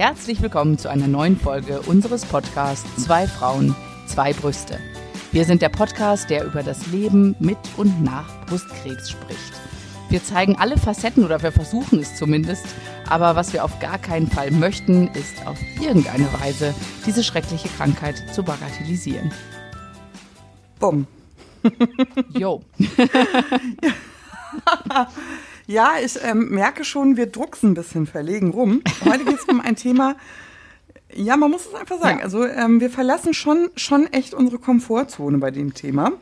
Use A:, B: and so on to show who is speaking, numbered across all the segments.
A: Herzlich willkommen zu einer neuen Folge unseres Podcasts Zwei Frauen, zwei Brüste. Wir sind der Podcast, der über das Leben mit und nach Brustkrebs spricht. Wir zeigen alle Facetten oder wir versuchen es zumindest, aber was wir auf gar keinen Fall möchten, ist auf irgendeine Weise diese schreckliche Krankheit zu bagatellisieren.
B: Bumm.
A: Jo.
B: ja, ich ähm, merke schon, wir drucksen ein bisschen verlegen rum. Heute geht es um ein Thema, ja, man muss es einfach sagen.
A: Ja.
B: Also ähm, wir verlassen schon, schon echt unsere Komfortzone bei dem Thema.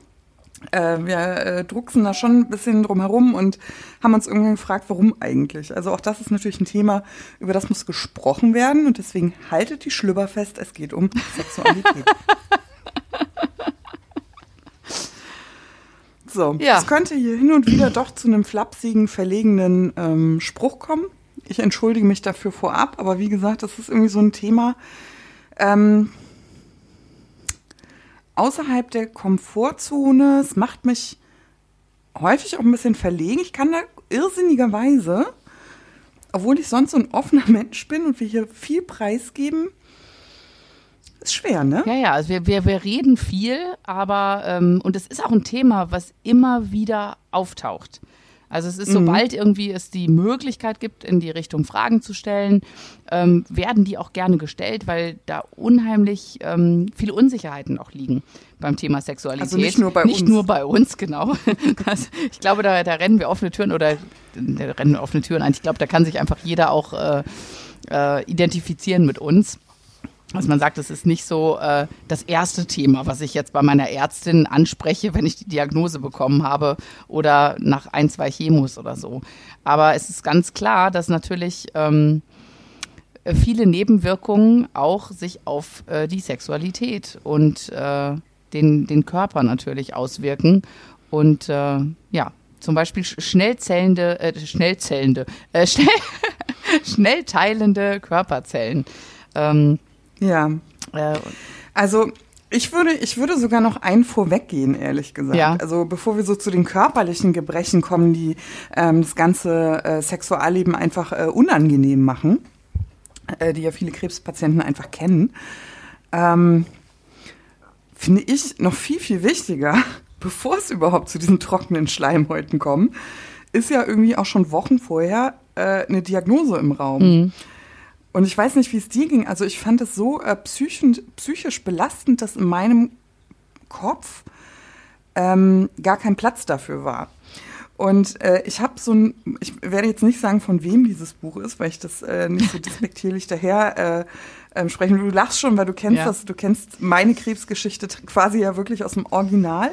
B: Äh, wir äh, drucksen da schon ein bisschen drum herum und haben uns irgendwann gefragt, warum eigentlich. Also auch das ist natürlich ein Thema, über das muss gesprochen werden und deswegen haltet die Schlüpper fest, es geht um Sexualität. So,
A: Ja.
B: es könnte hier hin und wieder doch zu einem flapsigen, verlegenen ähm, Spruch kommen. Ich entschuldige mich dafür vorab, aber wie gesagt, das ist irgendwie so ein Thema ähm, außerhalb der Komfortzone. Es macht mich häufig auch ein bisschen verlegen. Ich kann da irrsinnigerweise, obwohl ich sonst so ein offener Mensch bin und wir hier viel preisgeben, ist schwer, ne?
A: Ja, ja, also wir, wir, wir reden viel, aber, ähm, und es ist auch ein Thema, was immer wieder auftaucht. Also es ist, sobald irgendwie es die Möglichkeit gibt, in die Richtung Fragen zu stellen, ähm, werden die auch gerne gestellt, weil da unheimlich ähm, viele Unsicherheiten auch liegen beim Thema Sexualität.
B: Also nicht nur bei
A: nicht
B: uns.
A: nur bei uns, genau. Das, ich glaube, da, da rennen wir offene Türen oder da rennen wir offene Türen ein. Ich glaube, da kann sich einfach jeder auch äh, äh, identifizieren mit uns. Also man sagt, es ist nicht so äh, das erste Thema, was ich jetzt bei meiner Ärztin anspreche, wenn ich die Diagnose bekommen habe oder nach ein, zwei Chemos oder so. Aber es ist ganz klar, dass natürlich ähm, viele Nebenwirkungen auch sich auf äh, die Sexualität und äh, den, den Körper natürlich auswirken. Und äh, ja, zum Beispiel sch- schnellzellende, äh, schnellzellende, äh, schnell, schnell teilende Körperzellen. Ähm,
B: Ja.
A: äh,
B: Also ich würde, ich würde sogar noch einen vorweggehen, ehrlich gesagt.
A: Ja.
B: Also bevor wir so zu den körperlichen Gebrechen kommen, die ähm, das ganze äh, Sexualleben einfach äh, unangenehm machen, äh, die ja viele Krebspatienten einfach kennen, ähm, finde ich noch viel, viel wichtiger, bevor es überhaupt zu diesen trockenen Schleimhäuten kommt, ist ja irgendwie auch schon Wochen vorher äh, eine Diagnose im Raum. Und ich weiß nicht, wie es dir ging. Also ich fand es so äh, psychisch, psychisch belastend, dass in meinem Kopf ähm, gar kein Platz dafür war. Und äh, ich habe so ein, ich werde jetzt nicht sagen, von wem dieses Buch ist, weil ich das äh, nicht so despektierlich daher äh, ähm, sprechen. Du lachst schon, weil du kennst
A: Ja.
B: das, du kennst meine Krebsgeschichte quasi ja wirklich aus dem Original.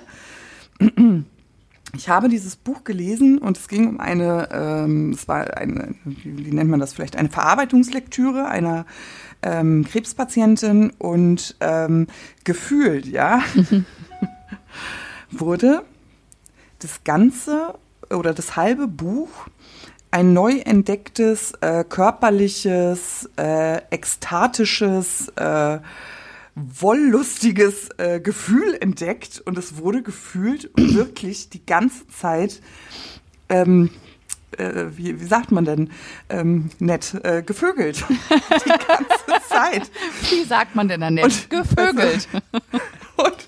B: Ich habe dieses Buch gelesen und es ging um eine, ähm, es war eine, wie, nennt man das vielleicht, eine Verarbeitungslektüre einer ähm, Krebspatientin und ähm, gefühlt, ja, wurde das ganze oder das halbe Buch ein neu entdecktes, äh, körperliches, äh, ekstatisches, äh, wollüstiges äh, Gefühl entdeckt und es wurde gefühlt wirklich die ganze Zeit, ähm, äh, wie, wie sagt man denn, ähm, nett, äh, gevögelt. die ganze Zeit.
A: wie sagt man denn da nett?
B: Und-
A: Gevögelt.
B: Und,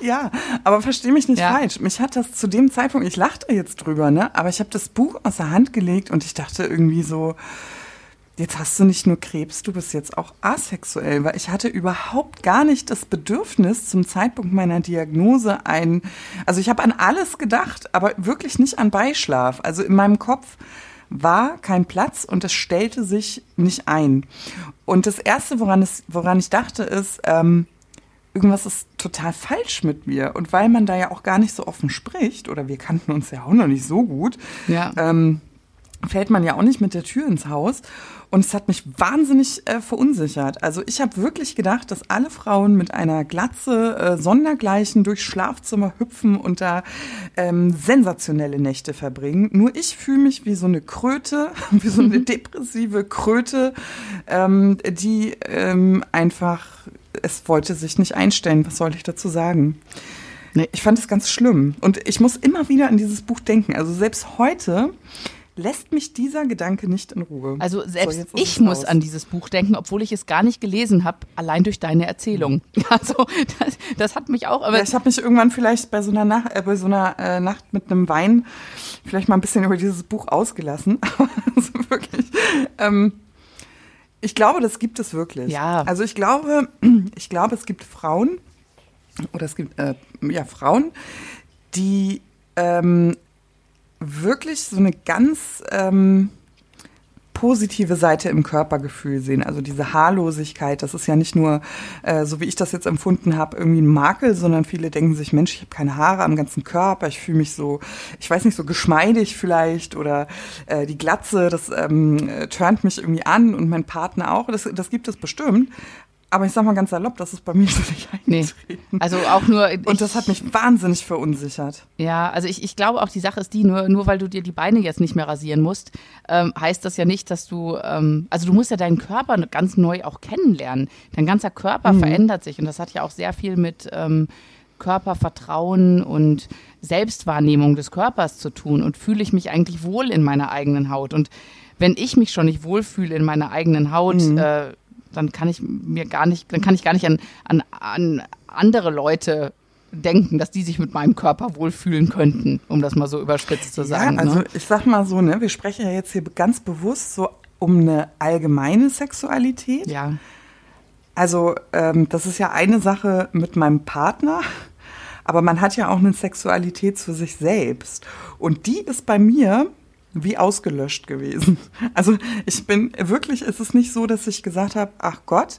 B: ja, aber versteh mich nicht
A: Ja.
B: falsch. Mich hat das zu dem Zeitpunkt, ich lachte jetzt drüber, ne? Aber ich habe das Buch aus der Hand gelegt und ich dachte irgendwie so, jetzt hast du nicht nur Krebs, du bist jetzt auch asexuell, weil ich hatte überhaupt gar nicht das Bedürfnis zum Zeitpunkt meiner Diagnose ein, also ich habe an alles gedacht, aber wirklich nicht an Beischlaf. Also in meinem Kopf war kein Platz und es stellte sich nicht ein. Und das erste, woran es, woran ich dachte, ist, ähm, irgendwas ist total falsch mit mir. Und weil man da ja auch gar nicht so offen spricht, oder wir kannten uns ja auch noch nicht so gut,
A: Ja.
B: ähm, fällt man ja auch nicht mit der Tür ins Haus. Und es hat mich wahnsinnig äh, verunsichert. Also ich habe wirklich gedacht, dass alle Frauen mit einer Glatze äh, sondergleichen durchs Schlafzimmer hüpfen und da ähm, sensationelle Nächte verbringen. Nur ich fühle mich wie so eine Kröte, wie so eine depressive Kröte, ähm, die ähm, einfach, es wollte sich nicht einstellen. Was soll ich dazu sagen?
A: Nee.
B: Ich fand es ganz schlimm. Und ich muss immer wieder an dieses Buch denken. Also selbst heute lässt mich dieser Gedanke nicht in Ruhe.
A: Also selbst so, ich muss raus. an dieses Buch denken, obwohl ich es gar nicht gelesen habe, allein durch deine Erzählung. Also das, das hat mich auch.
B: Ja, ich habe mich irgendwann vielleicht bei so einer, Nacht, äh, bei so einer äh, Nacht mit einem Wein vielleicht mal ein bisschen über dieses Buch ausgelassen. also wirklich. Ähm, ich glaube, das gibt es wirklich.
A: Ja.
B: Also ich glaube, ich glaube, es gibt Frauen oder es gibt äh, ja Frauen, die ähm, wirklich so eine ganz ähm, positive Seite im Körpergefühl sehen. Also diese Haarlosigkeit, das ist ja nicht nur, äh, so wie ich das jetzt empfunden habe, irgendwie ein Makel, sondern viele denken sich, Mensch, ich habe keine Haare am ganzen Körper, ich fühle mich so, ich weiß nicht, so geschmeidig vielleicht oder äh, die Glatze, das ähm, äh, turnt mich irgendwie an und mein Partner auch. Das, das gibt es bestimmt. Aber ich sag mal ganz salopp, das ist bei mir so nicht eingetreten. Nee.
A: Also auch nur.
B: Und das hat mich wahnsinnig verunsichert.
A: Ja, also ich, ich glaube auch, die Sache ist die, nur, nur weil du dir die Beine jetzt nicht mehr rasieren musst, ähm, heißt das ja nicht, dass du, ähm, also du musst ja deinen Körper ganz neu auch kennenlernen. Dein ganzer Körper mhm. verändert sich und das hat ja auch sehr viel mit ähm, Körpervertrauen und Selbstwahrnehmung des Körpers zu tun. Und fühle ich mich eigentlich wohl in meiner eigenen Haut? Und wenn ich mich schon nicht wohlfühle in meiner eigenen Haut, mhm. äh, dann kann ich mir gar nicht, dann kann ich gar nicht an, an, an andere Leute denken, dass die sich mit meinem Körper wohlfühlen könnten, um das mal so überspitzt zu sagen.
B: Ja, also ne? ich sag mal so, ne, wir sprechen ja jetzt hier ganz bewusst so um eine allgemeine Sexualität.
A: Ja.
B: Also ähm, das ist ja eine Sache mit meinem Partner, aber man hat ja auch eine Sexualität zu sich selbst. Und die ist bei mir wie ausgelöscht gewesen. Also ich bin wirklich, es ist nicht so, dass ich gesagt habe, ach Gott,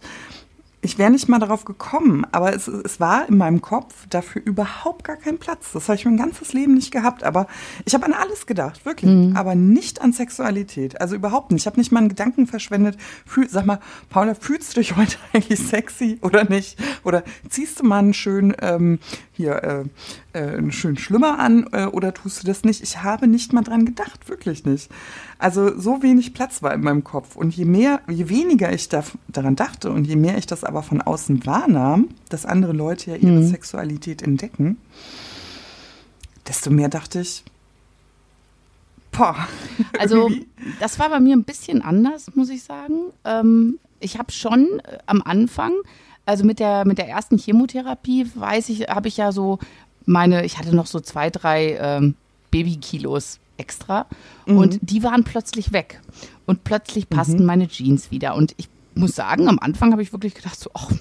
B: ich wäre nicht mal darauf gekommen, aber es, es war in meinem Kopf dafür überhaupt gar kein Platz. Das habe ich mein ganzes Leben nicht gehabt, aber ich habe an alles gedacht, wirklich, mhm. aber nicht an Sexualität. Also überhaupt nicht. Ich habe nicht mal einen Gedanken verschwendet. Fühl, sag mal, Paula, fühlst du dich heute eigentlich sexy oder nicht? Oder ziehst du mal einen schönen ähm, hier äh, äh, einen schönen Schlimmer an äh, oder tust du das nicht? Ich habe nicht mal dran gedacht, wirklich nicht. Also so wenig Platz war in meinem Kopf. Und je mehr, je weniger ich da, daran dachte und je mehr ich das aber von außen wahrnahm, dass andere Leute ja ihre mhm. Sexualität entdecken, desto mehr dachte ich, boah.
A: Also das war bei mir ein bisschen anders, muss ich sagen. Ähm, ich habe schon äh, am Anfang, also mit der, mit der ersten Chemotherapie, weiß ich, habe ich ja so meine, ich hatte noch so zwei, drei ähm, Babykilos extra mhm. und die waren plötzlich weg und plötzlich passten mhm. meine Jeans wieder und ich muss sagen, am Anfang habe ich wirklich gedacht so, ach,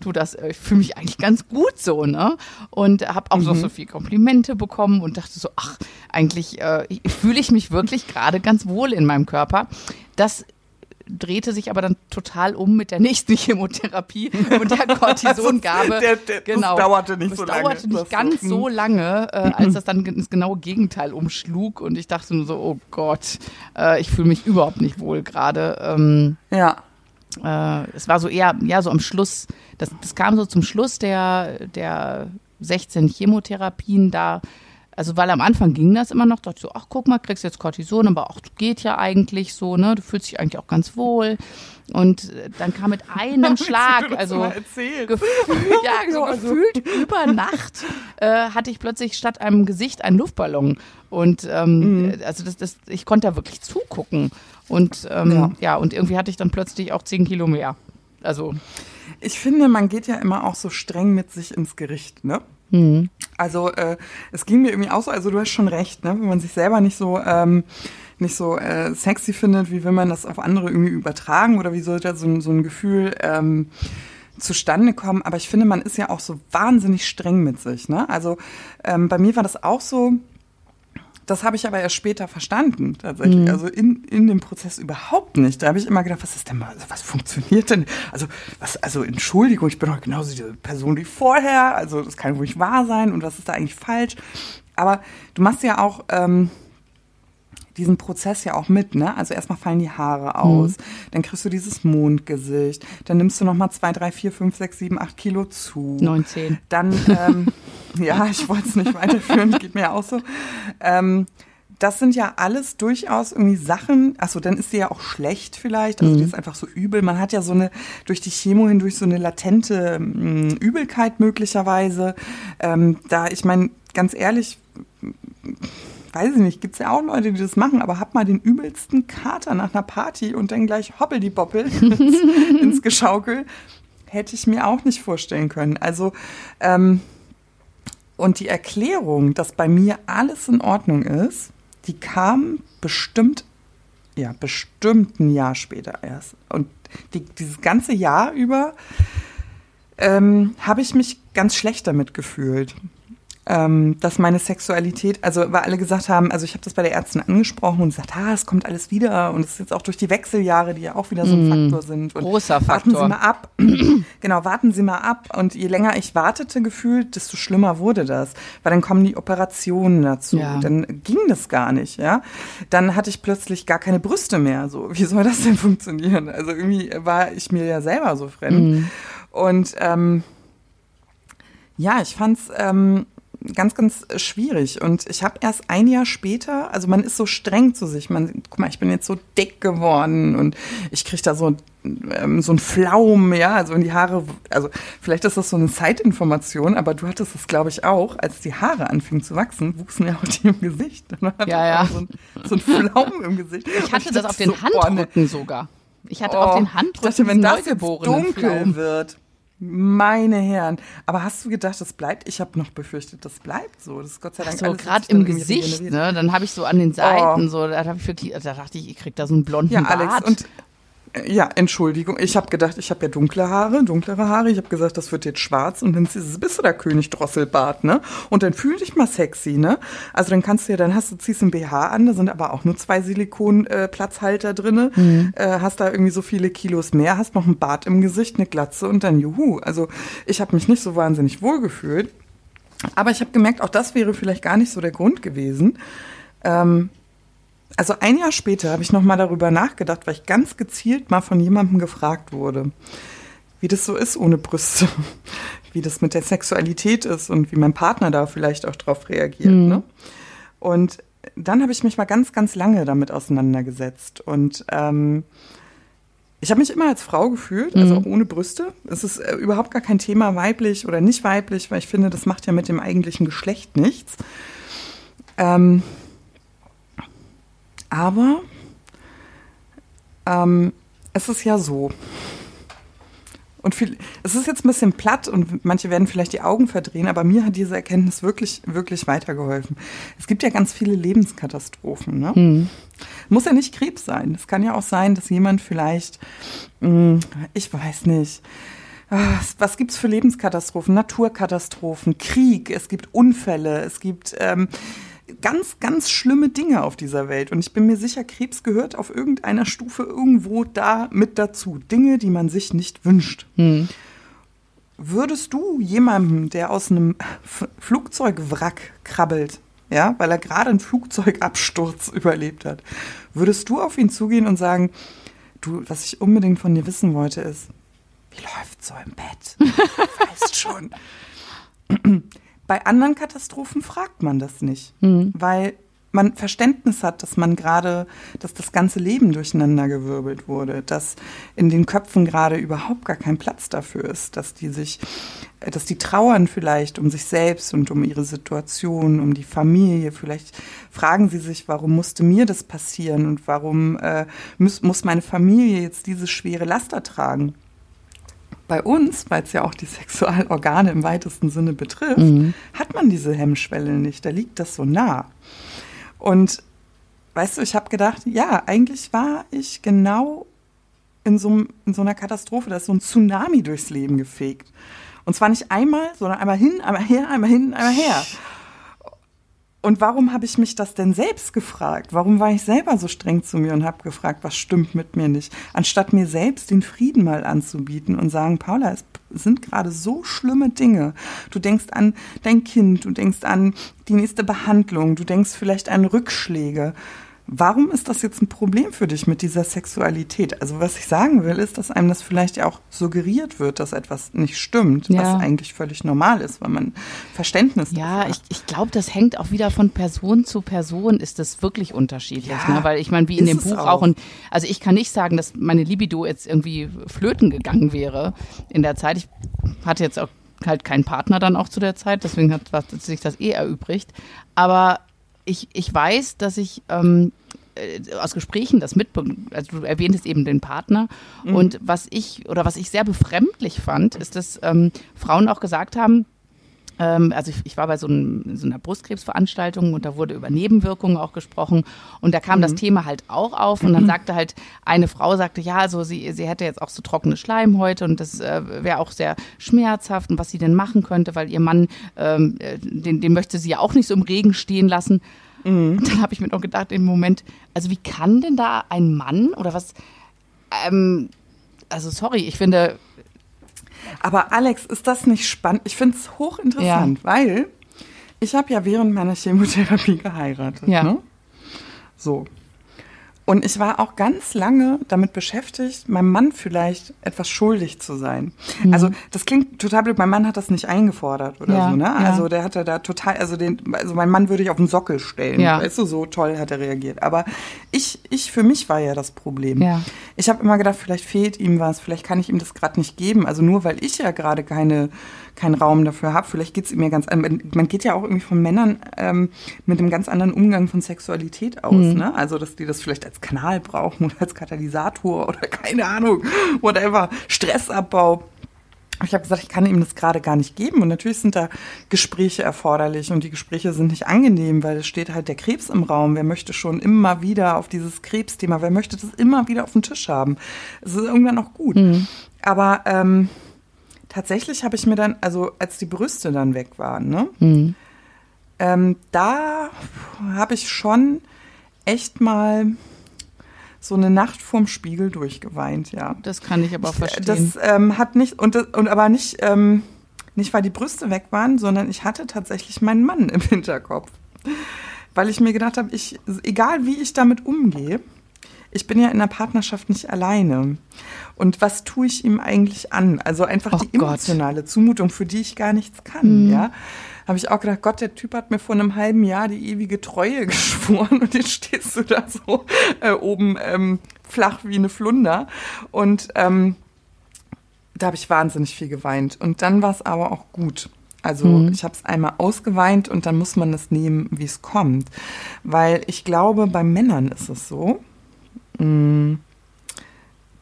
A: du das, äh, ich fühle mich eigentlich ganz gut so, ne? Und habe auch mhm. so, so viel Komplimente bekommen und dachte so, ach, eigentlich äh, fühle ich mich wirklich gerade ganz wohl in meinem Körper. Das drehte sich aber dann total um mit der nächsten Chemotherapie und der Cortisongabe.
B: der, der, genau. Das dauerte nicht das so lange.
A: Das dauerte nicht ganz so, so lange, äh, als das dann ins genaue Gegenteil umschlug und ich dachte nur so, oh Gott, äh, ich fühle mich überhaupt nicht wohl gerade. Ähm,
B: ja.
A: Äh, es war so eher, ja, so am Schluss, das, das kam so zum Schluss der, der 16 Chemotherapien, da also weil am Anfang ging das immer noch, dachte ich so, ach guck mal, kriegst jetzt Cortison, aber auch geht ja eigentlich so, ne? Du fühlst dich eigentlich auch ganz wohl. Und äh, dann kam mit einem Schlag, also gefühlt, ja, so also. gefühlt über Nacht äh, hatte ich plötzlich statt einem Gesicht einen Luftballon. Und ähm, mhm. also das, das, ich konnte da wirklich zugucken. Und ähm, ja. ja, und irgendwie hatte ich dann plötzlich auch zehn Kilo mehr. Also
B: ich finde, man geht ja immer auch so streng mit sich ins Gericht, ne? Mhm. Also äh, es ging mir irgendwie auch so, also du hast schon recht, ne? wenn man sich selber nicht so ähm, nicht so äh, sexy findet, wie will man das auf andere irgendwie übertragen oder wie sollte so, so ein Gefühl ähm, zustande kommen. Aber ich finde, man ist ja auch so wahnsinnig streng mit sich. Ne? Also ähm, bei mir war das auch so, das habe ich aber erst später verstanden, tatsächlich. Mhm. Also in, in dem Prozess überhaupt nicht. Da habe ich immer gedacht, was ist denn mal, also was funktioniert denn? Also, was, also Entschuldigung, ich bin doch genauso diese Person wie vorher. Also, das kann wohl nicht wahr sein und was ist da eigentlich falsch? Aber du machst ja auch, ähm, diesen Prozess ja auch mit, ne? Also erstmal fallen die Haare aus, mhm. dann kriegst du dieses Mondgesicht, dann nimmst du nochmal zwei, drei, vier, fünf, sechs, sieben, acht Kilo zu.
A: 19.
B: Dann, ähm, ja, ich wollte es nicht weiterführen, geht mir auch so. Ähm, das sind ja alles durchaus irgendwie Sachen, achso, dann ist sie ja auch schlecht vielleicht, also mhm. die ist einfach so übel. Man hat ja so eine, durch die Chemo hindurch so eine latente mh, hm, Übelkeit möglicherweise. Ähm, da, ich meine, ganz ehrlich, weiß ich nicht, gibt es ja auch Leute, die das machen, aber hab mal den übelsten Kater nach einer Party und dann gleich hoppel die Boppel ins, ins Geschaukel, hätte ich mir auch nicht vorstellen können. Also, ähm, und die Erklärung, dass bei mir alles in Ordnung ist, die kam bestimmt, ja, bestimmt ein Jahr später erst. Und die, dieses ganze Jahr über ähm, habe ich mich ganz schlecht damit gefühlt ähm, dass meine Sexualität, also weil alle gesagt haben, also ich habe das bei der Ärztin angesprochen und gesagt, ah, es kommt alles wieder und es ist jetzt auch durch die Wechseljahre, die ja auch wieder so ein mm, Faktor sind. Und
A: großer
B: Faktor.
A: Warten
B: Sie mal ab. genau, warten Sie mal ab. Und je länger ich wartete gefühlt, desto schlimmer wurde das. Weil dann kommen die Operationen dazu. Ja. Dann ging das gar nicht, ja. Dann hatte ich plötzlich gar keine Brüste mehr. So, wie soll das denn funktionieren? Also irgendwie war ich mir ja selber so fremd. Mm. Und ähm, ja, ich fand's ähm, ganz, ganz schwierig. Und ich habe erst ein Jahr später, also man ist so streng zu sich. Man, guck mal, ich bin jetzt so dick geworden und ich kriege da so, ähm, so ein Flaum, ja, also in die Haare. Also vielleicht ist das so eine Zeitinformation, aber du hattest es, glaube ich, auch, als die Haare anfingen zu wachsen, wuchsen ja auch die im Gesicht.
A: ja, ja.
B: So ein, so ein Flaum im Gesicht.
A: Ich hatte ich das auf den so, Handrücken oh, sogar. Ich hatte oh, auf den Handrücken
B: ich dachte, wenn das jetzt dunkel Flaum. wird meine Herren. Aber hast du gedacht, das bleibt? Ich habe noch befürchtet, das bleibt so. Das ist Gott sei Dank
A: so, gerade im Gesicht, ne? Dann habe ich so an den Seiten, oh. so, da, ich wirklich, da dachte ich, ich krieg da so einen blonden ja, Alex, Bart.
B: Und ja, Entschuldigung. Ich habe gedacht, ich habe ja dunkle Haare, dunklere Haare. Ich habe gesagt, das wird jetzt schwarz und dann bist du der König Drosselbart, ne? Und dann fühl dich mal sexy, ne? Also dann kannst du ja, dann hast du, ziehst ein BH an, da sind aber auch nur zwei Silikon-Platzhalter äh, drinne. Mhm. Äh, hast da irgendwie so viele Kilos mehr, hast noch ein Bart im Gesicht, eine Glatze und dann juhu. Also ich habe mich nicht so wahnsinnig wohl gefühlt. Aber ich habe gemerkt, auch das wäre vielleicht gar nicht so der Grund gewesen. Ähm, also ein Jahr später habe ich noch mal darüber nachgedacht, weil ich ganz gezielt mal von jemandem gefragt wurde, wie das so ist ohne Brüste, wie das mit der Sexualität ist und wie mein Partner da vielleicht auch drauf reagiert. Mhm. Ne? Und dann habe ich mich mal ganz, ganz lange damit auseinandergesetzt und ähm, ich habe mich immer als Frau gefühlt, also mhm. ohne Brüste. Es ist äh, überhaupt gar kein Thema weiblich oder nicht weiblich, weil ich finde, das macht ja mit dem eigentlichen Geschlecht nichts. Ähm, aber ähm, es ist ja so. Und viel, es ist jetzt ein bisschen platt und manche werden vielleicht die Augen verdrehen, aber mir hat diese Erkenntnis wirklich, wirklich weitergeholfen. Es gibt ja ganz viele Lebenskatastrophen. Ne? Mhm. Muss ja nicht Krebs sein. Es kann ja auch sein, dass jemand vielleicht, mh, hm, ich weiß nicht, was gibt es für Lebenskatastrophen? Naturkatastrophen, Krieg, es gibt Unfälle, es gibt ähm, ganz, ganz schlimme Dinge auf dieser Welt. Und ich bin mir sicher, Krebs gehört auf irgendeiner Stufe irgendwo da mit dazu. Dinge, die man sich nicht wünscht. Hm. Würdest du jemandem, der aus einem Flugzeugwrack krabbelt, ja, weil er gerade einen Flugzeugabsturz überlebt hat, würdest du auf ihn zugehen und sagen, du, was ich unbedingt von dir wissen wollte, ist, wie läuft so im Bett? weißt schon. Bei anderen Katastrophen fragt man das nicht, mhm. weil man Verständnis hat, dass man gerade, dass das ganze Leben durcheinandergewirbelt wurde, dass in den Köpfen gerade überhaupt gar kein Platz dafür ist, dass die sich, dass die trauern vielleicht um sich selbst und um ihre Situation, um die Familie. Vielleicht fragen sie sich, warum musste mir das passieren und warum äh, muss, muss meine Familie jetzt diese schwere Laster tragen? Bei uns, weil es ja auch die Sexualorgane im weitesten Sinne betrifft, mhm. hat man diese Hemmschwelle nicht. Da liegt das so nah. Und weißt du, ich habe gedacht, ja, eigentlich war ich genau in so, in so einer Katastrophe, da ist so ein Tsunami durchs Leben gefegt. Und zwar nicht einmal, sondern einmal hin, einmal her, einmal hin, einmal her. Und warum habe ich mich das denn selbst gefragt? Warum war ich selber so streng zu mir und habe gefragt, was stimmt mit mir nicht? Anstatt mir selbst den Frieden mal anzubieten und sagen, Paula, es sind gerade so schlimme Dinge. Du denkst an dein Kind, du denkst an die nächste Behandlung, du denkst vielleicht an Rückschläge. Warum ist das jetzt ein Problem für dich mit dieser Sexualität? Also was ich sagen will, ist, dass einem das vielleicht ja auch suggeriert wird, dass etwas nicht stimmt, ja. was eigentlich völlig normal ist, weil man Verständnis
A: Ja, hat. ich, ich glaube, das hängt auch wieder von Person zu Person, ist das wirklich unterschiedlich. Ja, ne? Weil ich meine, wie in dem Buch auch. auch. und also ich kann nicht sagen, dass meine Libido jetzt irgendwie flöten gegangen wäre in der Zeit. Ich hatte jetzt auch halt keinen Partner dann auch zu der Zeit, deswegen hat, hat sich das eh erübrigt. Aber ich, ich weiß, dass ich ähm, äh, aus Gesprächen das mitbekommen, also du erwähntest eben den Partner. Mhm. Und was ich oder was ich sehr befremdlich fand, ist, dass ähm, Frauen auch gesagt haben, also ich, ich, war bei so, einem, so, einer Brustkrebsveranstaltung und da wurde über Nebenwirkungen auch gesprochen und da kam mhm. das Thema halt auch auf und dann mhm. sagte halt eine Frau sagte, ja, also sie, sie hätte jetzt auch so trockene Schleimhäute und das äh, wäre auch sehr schmerzhaft und was sie denn machen könnte, weil ihr Mann, ähm, äh, den, den möchte sie ja auch nicht so im Regen stehen lassen. Mhm. Dann habe ich mir noch gedacht im Moment, also wie kann denn da ein Mann oder was, ähm, also sorry, ich finde,
B: aber Alex, ist das nicht spannend? Ich finde es hochinteressant, ja. weil ich habe ja während meiner Chemotherapie geheiratet. Ja. Ne? So. Und ich war auch ganz lange damit beschäftigt, meinem Mann vielleicht etwas schuldig zu sein. Mhm. Also das klingt total blöd. Mein Mann hat das nicht eingefordert oder ja, so, ne? Ja. Also der hatte da total, also den, also mein Mann würde ich auf den Sockel stellen. Ja. Weißt du, so toll hat er reagiert. Aber ich, ich für mich war ja das Problem. Ja. Ich habe immer gedacht, vielleicht fehlt ihm was, vielleicht kann ich ihm das gerade nicht geben. Also nur weil ich ja gerade keine keinen Raum dafür habe. Vielleicht geht es mir ganz an. Man geht ja auch irgendwie von Männern ähm, mit einem ganz anderen Umgang von Sexualität aus. Mhm. Ne? Also, dass die das vielleicht als Kanal brauchen oder als Katalysator oder keine Ahnung, whatever, Stressabbau. Ich habe gesagt, ich kann ihm das gerade gar nicht geben. Und natürlich sind da Gespräche erforderlich und die Gespräche sind nicht angenehm, weil es steht halt der Krebs im Raum. Wer möchte schon immer wieder auf dieses Krebsthema, wer möchte das immer wieder auf den Tisch haben? Es ist irgendwann auch gut. Mhm. Aber ähm, tatsächlich habe ich mir dann, also als die Brüste dann weg waren, ne? Mhm. Ähm, da habe ich schon echt mal so eine Nacht vorm Spiegel durchgeweint, ja.
A: Das kann ich aber verstehen.
B: Das ähm, hat nicht, und, und aber nicht, ähm, nicht weil die Brüste weg waren, sondern ich hatte tatsächlich meinen Mann im Hinterkopf. Weil ich mir gedacht habe, ich, egal wie ich damit umgehe, ich bin ja in der Partnerschaft nicht alleine. Und was tue ich ihm eigentlich an? Also einfach oh die emotionale Gott. Zumutung, für die ich gar nichts kann, mhm. ja. Habe ich auch gedacht, Gott, der Typ hat mir vor einem halben Jahr die ewige Treue geschworen und jetzt stehst du da so äh, oben ähm, flach wie eine Flunder. Und ähm, da habe ich wahnsinnig viel geweint. Und dann war es aber auch gut. Also mhm. ich habe es einmal ausgeweint und dann muss man es nehmen, wie es kommt. Weil ich glaube, bei Männern ist es so, Mm.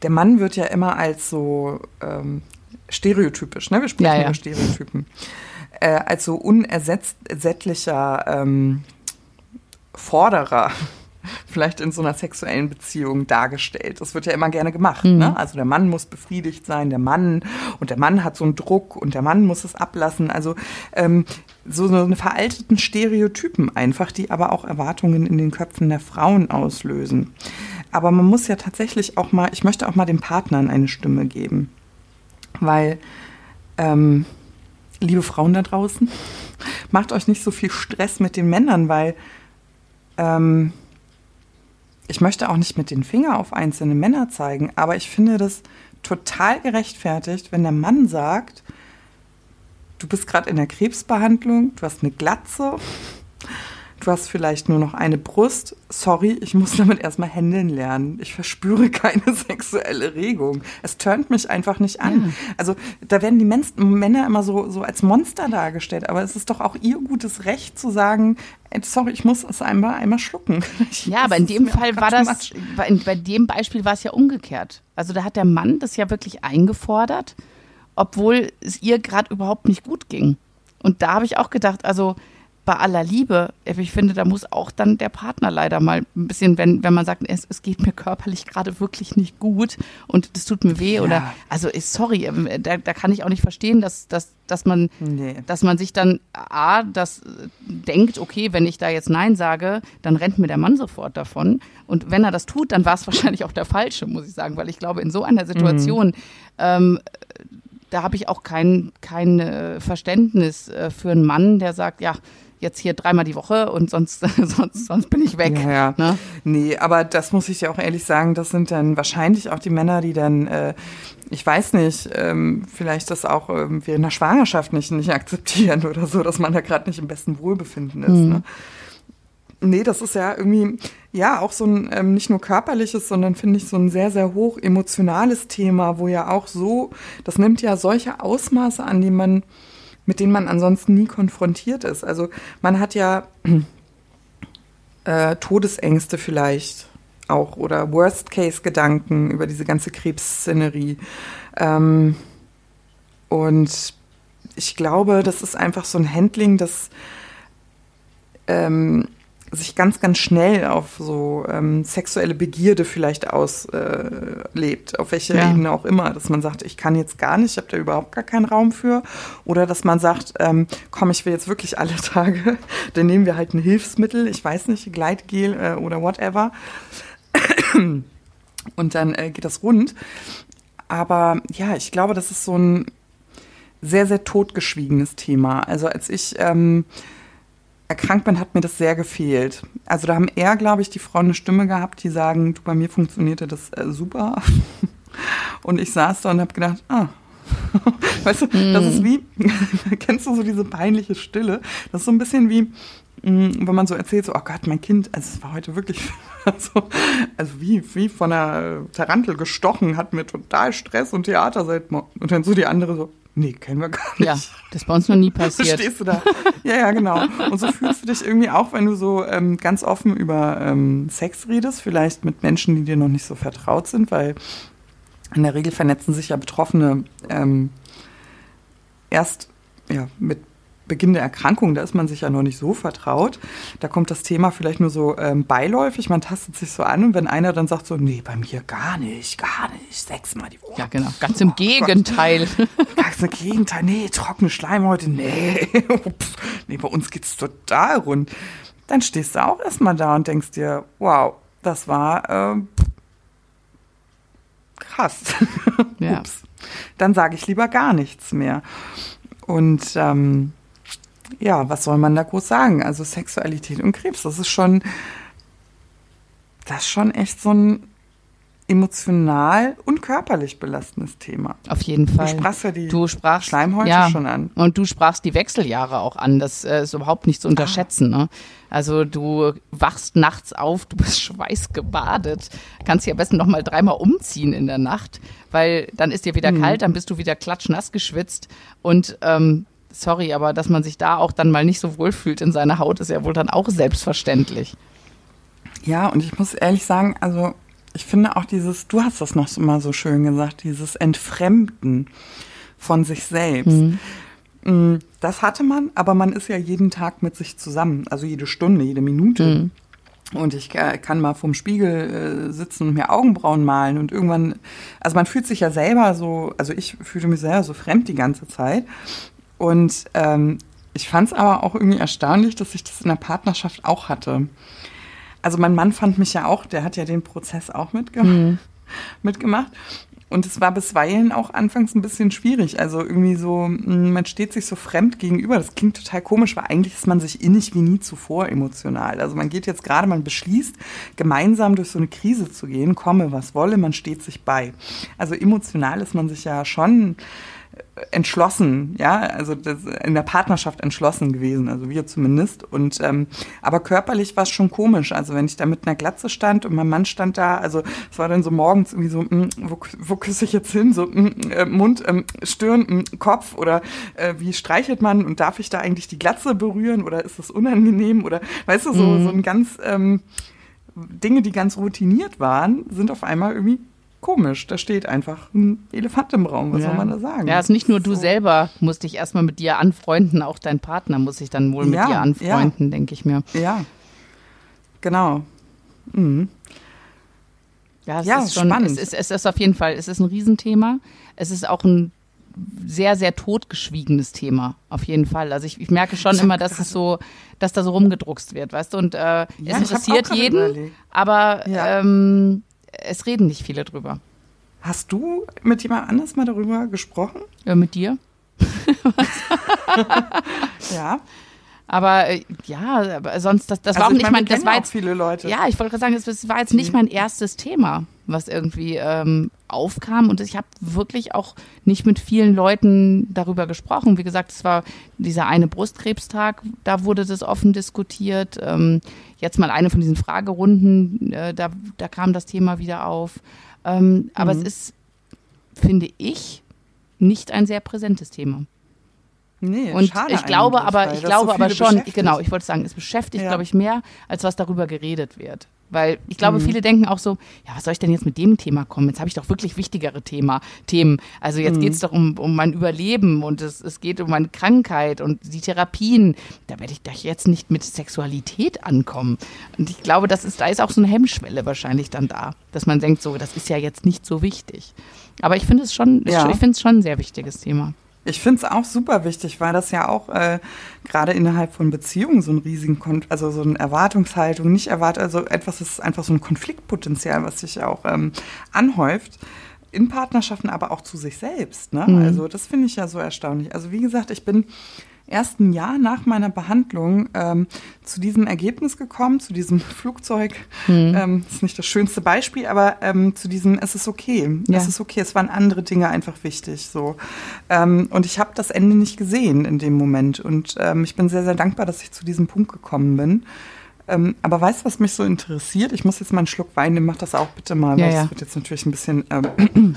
B: der Mann wird ja immer als so ähm, stereotypisch, ne? Wir sprechen ja, ja. über Stereotypen. Äh, als so unersättlicher ähm, Forderer vielleicht in so einer sexuellen Beziehung dargestellt. Das wird ja immer gerne gemacht. Mhm. Ne? Also der Mann muss befriedigt sein, der Mann und der Mann hat so einen Druck und der Mann muss es ablassen. Also ähm, so, so eine veralteten Stereotypen einfach, die aber auch Erwartungen in den Köpfen der Frauen auslösen. Aber man muss ja tatsächlich auch mal, ich möchte auch mal den Partnern eine Stimme geben. Weil, ähm, liebe Frauen da draußen, macht euch nicht so viel Stress mit den Männern, weil ähm, ich möchte auch nicht mit den Finger auf einzelne Männer zeigen, aber ich finde das total gerechtfertigt, wenn der Mann sagt, du bist gerade in der Krebsbehandlung, du hast eine Glatze, du hast vielleicht nur noch eine Brust. Sorry, ich muss damit erstmal händeln lernen. Ich verspüre keine sexuelle Regung. Es turnt mich einfach nicht an. Ja. Also da werden die Men Männer immer so, so als Monster dargestellt, aber es ist doch auch ihr gutes Recht zu sagen, sorry, ich muss es einmal, einmal schlucken.
A: Ich, ja, aber in dem Fall war das, bei, bei dem Beispiel war es ja umgekehrt. Also da hat der Mann das ja wirklich eingefordert, obwohl es ihr gerade überhaupt nicht gut ging. Und da habe ich auch gedacht, also bei aller Liebe, ich finde, da muss auch dann der Partner leider mal ein bisschen, wenn, wenn man sagt, es, es geht mir körperlich gerade wirklich nicht gut und das tut mir weh ja. oder, also sorry, ähm, da, da kann ich auch nicht verstehen, dass, dass, dass man, nee. dass man sich dann, A, das denkt, okay, wenn ich da jetzt Nein sage, dann rennt mir der Mann sofort davon und wenn er das tut, dann war es wahrscheinlich auch der Falsche, muss ich sagen, weil ich glaube, in so einer Situation, mhm. ähm, da habe ich auch kein, kein Verständnis äh, für einen Mann, der sagt, ja, jetzt hier dreimal die Woche und sonst, sonst, sonst bin ich weg.
B: Ja, ja. Ne? Nee, aber das muss ich ja auch ehrlich sagen, das sind dann wahrscheinlich auch die Männer, die dann, äh, ich weiß nicht, ähm, vielleicht das auch ähm, während der Schwangerschaft nicht, nicht akzeptieren oder so, dass man da gerade nicht im besten Wohlbefinden ist. Mhm. Ne? Nee, das ist ja irgendwie, ja, auch so ein ähm, nicht nur körperliches, sondern finde ich so ein sehr, sehr hoch emotionales Thema, wo ja auch so, das nimmt ja solche Ausmaße an, die man mit denen man ansonsten nie konfrontiert ist. Also man hat ja äh, Todesängste vielleicht auch oder Worst-Case-Gedanken über diese ganze Krebsszenerie. Ähm, und ich glaube, das ist einfach so ein Handling, das ähm, sich ganz, ganz schnell auf so ähm, sexuelle Begierde vielleicht auslebt, äh, auf welcher ja. Ebene auch immer, dass man sagt, ich kann jetzt gar nicht, ich habe da überhaupt gar keinen Raum für. Oder dass man sagt, ähm, komm, ich will jetzt wirklich alle Tage, dann nehmen wir halt ein Hilfsmittel, ich weiß nicht, Gleitgel äh, oder whatever. Und dann äh, geht das rund. Aber ja, ich glaube, das ist so ein sehr, sehr totgeschwiegenes Thema. Also als ich ähm, erkrankt bin, hat mir das sehr gefehlt. Also da haben eher, glaube ich, die Frauen eine Stimme gehabt, die sagen, du, bei mir funktionierte das äh, super. Und ich saß da und habe gedacht, ah, weißt du, mm. das ist hm. wie, kennst du so diese peinliche Stille? Das ist so ein bisschen wie, mm, wenn man so erzählt, so, oh Gott, mein Kind, also es war heute wirklich, also, also wie, wie von einer Tarantel gestochen, hat mir total Stress und Theater seit, und dann so die andere so, Nee, kennen wir gar nicht.
A: Ja, das ist bei uns noch nie passiert.
B: Stehst du da? Ja, ja, genau. Und so fühlst du dich irgendwie auch, wenn du so ähm, ganz offen über ähm, Sex redest, vielleicht mit Menschen, die dir noch nicht so vertraut sind, weil in der Regel vernetzen sich ja Betroffene ähm, erst ja, mit Beginn der Erkrankung, da ist man sich ja noch nicht so vertraut. Da kommt das Thema vielleicht nur so ähm, beiläufig, man tastet sich so an und wenn einer dann sagt so, nee, bei mir gar nicht, gar nicht, sechsmal die Woche.
A: Ja, genau, ganz im oh, Gegenteil.
B: ganz im Gegenteil, nee, trockene heute, nee, nee, bei uns geht's total rund. Dann stehst du auch erstmal da und denkst dir, wow, das war ähm, krass. Ja. Ups. Dann sage ich lieber gar nichts mehr. Und ähm, ja, was soll man da groß sagen? Also Sexualität und Krebs, das ist schon, das ist schon echt so ein emotional und körperlich belastendes Thema.
A: Auf jeden Fall.
B: Du sprachst ja die
A: du sprachst,
B: Schleimhäute
A: ja,
B: schon an.
A: Und du sprachst die Wechseljahre auch an. Das äh, ist überhaupt nicht zu unterschätzen. Ah. Ne? Also du wachst nachts auf, du bist schweißgebadet. Kannst dich am besten noch mal dreimal umziehen in der Nacht, weil dann ist dir wieder hm. kalt, dann bist du wieder klatschnass geschwitzt und ähm, sorry, aber dass man sich da auch dann mal nicht so wohl fühlt in seiner Haut, ist ja wohl dann auch selbstverständlich.
B: Ja, und ich muss ehrlich sagen, also ich finde auch dieses, du hast das noch immer so schön gesagt, dieses Entfremden von sich selbst. Mhm. Mm, das hatte man, aber man ist ja jeden Tag mit sich zusammen, also jede Stunde, jede Minute. Mhm. Und ich kann mal vorm Spiegel äh, sitzen und mir Augenbrauen malen und irgendwann, also man fühlt sich ja selber so, also ich fühlte mich selber so fremd die ganze Zeit. Und ähm, ich fand es aber auch irgendwie erstaunlich, dass ich das in der Partnerschaft auch hatte. Also mein Mann fand mich ja auch, der hat ja den Prozess auch mitgemacht. Mhm. mitgemacht. Und es war bisweilen auch anfangs ein bisschen schwierig. Also irgendwie so, hm, man steht sich so fremd gegenüber. Das klingt total komisch, weil eigentlich ist man sich innig wie nie zuvor emotional. Also man geht jetzt gerade, man beschließt, gemeinsam durch so eine Krise zu gehen, komme was wolle, man steht sich bei. Also emotional ist man sich ja schon entschlossen, ja, also in der Partnerschaft entschlossen gewesen, also wir zumindest. Und ähm, aber körperlich war es schon komisch. Also wenn ich da mit einer Glatze stand und mein Mann stand da, also es war dann so morgens irgendwie so, mh, hm, wo, wo küsse ich jetzt hin? So mh, hm, äh, Mund, ähm, Stirn, mh, hm, Kopf oder äh, wie streichelt man und darf ich da eigentlich die Glatze berühren oder ist das unangenehm oder weißt du so mhm. so ein ganz ähm, Dinge, die ganz routiniert waren, sind auf einmal irgendwie komisch. Da steht einfach ein Elefant im Raum. Was ja. soll man da sagen?
A: Ja, es ist nicht nur du so. selber musst dich erstmal mit dir anfreunden, auch dein Partner muss sich dann wohl mit ja, dir anfreunden, ja. denke ich mir.
B: Ja, genau. Mhm.
A: Ja, es ja, ist schon, spannend. Es ist, es ist auf jeden Fall, es ist ein Riesenthema. Es ist auch ein sehr, sehr totgeschwiegenes Thema, auf jeden Fall. Also ich, ich merke schon ich immer, dass es so, dass da so rumgedruckst wird, weißt du, und äh, ja, es interessiert jeden, überlegt. aber ja. ähm, es reden nicht viele drüber.
B: Hast du mit jemand anders mal darüber gesprochen?
A: Ja, mit dir.
B: ja.
A: Aber äh, ja, aber sonst, das, das also war auch nicht meine, mein, das war jetzt
B: viele Leute.
A: Ja, ich wollte gerade sagen, das war jetzt nicht mhm. mein erstes Thema, was irgendwie ähm, aufkam. Und ich habe wirklich auch nicht mit vielen Leuten darüber gesprochen. Wie gesagt, es war dieser eine Brustkrebstag, da wurde das offen diskutiert. Ähm, jetzt mal eine von diesen Fragerunden, äh, da, da kam das Thema wieder auf. Ähm, mhm. Aber es mhm. ist, finde ich, nicht ein sehr präsentes Thema. Nee, und ich glaube aber, ich glaube so aber schon, genau, ich wollte sagen, es beschäftigt, ja. glaube ich, mehr, als was darüber geredet wird. Weil ich glaube, mhm. viele denken auch so, ja, was soll ich denn jetzt mit dem Thema kommen? Jetzt habe ich doch wirklich wichtigere Thema, Themen. Also jetzt mhm. geht es doch um, um mein Überleben und es, es geht um meine Krankheit und die Therapien. Da werde ich doch jetzt nicht mit Sexualität ankommen. Und ich glaube, das ist, da ist auch so eine Hemmschwelle wahrscheinlich dann da, dass man denkt, so, das ist ja jetzt nicht so wichtig. Aber ich finde es schon, ja. ich finde es schon ein sehr wichtiges Thema.
B: Ich finde es auch super wichtig, weil das ja auch äh, gerade innerhalb von Beziehungen so ein riesigen, Kon also so eine Erwartungshaltung, nicht erwartet, also etwas ist einfach so ein Konfliktpotenzial, was sich auch ähm, anhäuft in Partnerschaften, aber auch zu sich selbst. Ne? Mhm. Also das finde ich ja so erstaunlich. Also wie gesagt, ich bin erst ein Jahr nach meiner Behandlung ähm, zu diesem Ergebnis gekommen, zu diesem Flugzeug. Mhm. Ähm, ist nicht das schönste Beispiel, aber ähm, zu diesem, es ist okay. Ja. Es ist okay. Es waren andere Dinge einfach wichtig. So. Ähm, und ich habe das Ende nicht gesehen in dem Moment. Und ähm, ich bin sehr, sehr dankbar, dass ich zu diesem Punkt gekommen bin. Ähm, aber weißt du, was mich so interessiert? Ich muss jetzt mal einen Schluck Wein nehmen, mach das auch bitte mal,
A: ja,
B: weil
A: ja.
B: das wird jetzt natürlich ein bisschen. Ähm,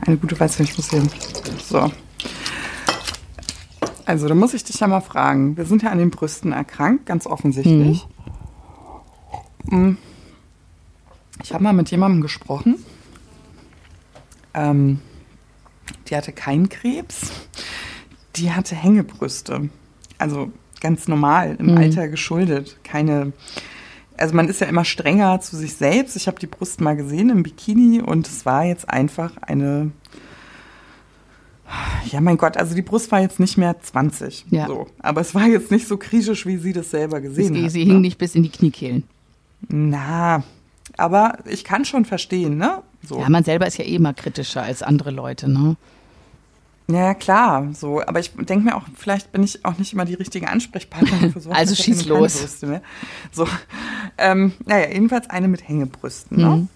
B: eine gute Weißwein, ich muss sehen. So. Also, da muss ich dich ja mal fragen. Wir sind ja an den Brüsten erkrankt, ganz offensichtlich. Mhm. Ich habe mal mit jemandem gesprochen. Ähm, die hatte keinen Krebs. Die hatte Hängebrüste. Also ganz normal, im mhm. Alter geschuldet. Keine. Also man ist ja immer strenger zu sich selbst. Ich habe die Brust mal gesehen im Bikini und es war jetzt einfach eine ja, mein Gott, also die Brust war jetzt nicht mehr 20. Ja. So. Aber es war jetzt nicht so kritisch, wie sie das selber gesehen
A: sie,
B: hat.
A: Sie ne? hing nicht bis in die Kniekehlen.
B: Na, aber ich kann schon verstehen, ne?
A: So. Ja, man selber ist ja eh immer kritischer als andere Leute, ne?
B: Ja, klar, so. Aber ich denke mir auch, vielleicht bin ich auch nicht immer die richtige Ansprechpartnerin
A: für sowas. also schieß los.
B: So. Ähm, naja, jedenfalls eine mit Hängebrüsten, ne? Mhm.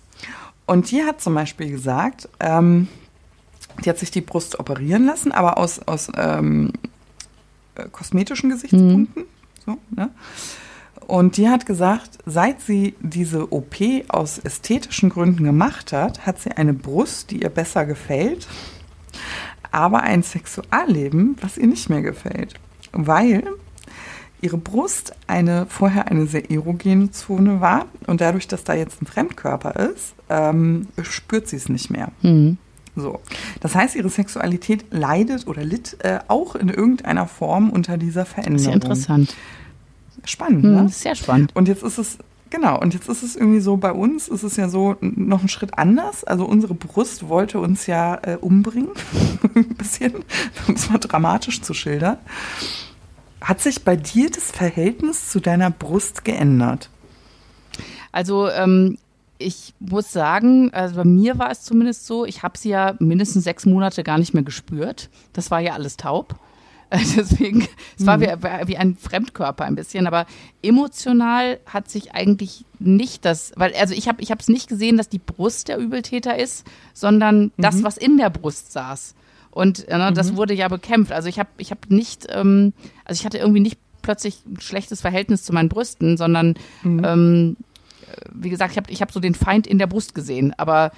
B: Und die hat zum Beispiel gesagt, ähm, die hat sich die Brust operieren lassen, aber aus, aus ähm, äh, kosmetischen Gesichtspunkten. Mhm. So, ne? Und die hat gesagt, seit sie diese OP aus ästhetischen Gründen gemacht hat, hat sie eine Brust, die ihr besser gefällt, aber ein Sexualleben, was ihr nicht mehr gefällt. Weil ihre Brust eine vorher eine sehr erogene Zone war und dadurch, dass da jetzt ein Fremdkörper ist, ähm, spürt sie es nicht mehr. Mhm. So. Das heißt, ihre Sexualität leidet oder litt äh, auch in irgendeiner Form unter dieser Veränderung. Sehr
A: interessant.
B: Spannend, hm, ne?
A: Sehr spannend.
B: Und jetzt ist es, genau, und jetzt ist es irgendwie so, bei uns ist es ja so noch ein Schritt anders. Also unsere Brust wollte uns ja äh, umbringen, ein bisschen, um es mal dramatisch zu schildern. Hat sich bei dir das Verhältnis zu deiner Brust geändert?
A: Also ähm, ich muss sagen, also bei mir war es zumindest so, ich habe sie ja mindestens sechs Monate gar nicht mehr gespürt. Das war ja alles taub. Deswegen, es war mhm. wie, wie, ein Fremdkörper ein bisschen, aber emotional hat sich eigentlich nicht das, weil, also ich habe es nicht gesehen, dass die Brust der Übeltäter ist, sondern mhm. das, was in der Brust saß. Und äh, ne, das mhm. wurde ja bekämpft. Also ich habe ich hab nicht, ähm, also ich hatte irgendwie nicht plötzlich ein schlechtes Verhältnis zu meinen Brüsten, sondern mhm. ähm, wie gesagt, ich habe ich hab so den Feind in der Brust gesehen, aber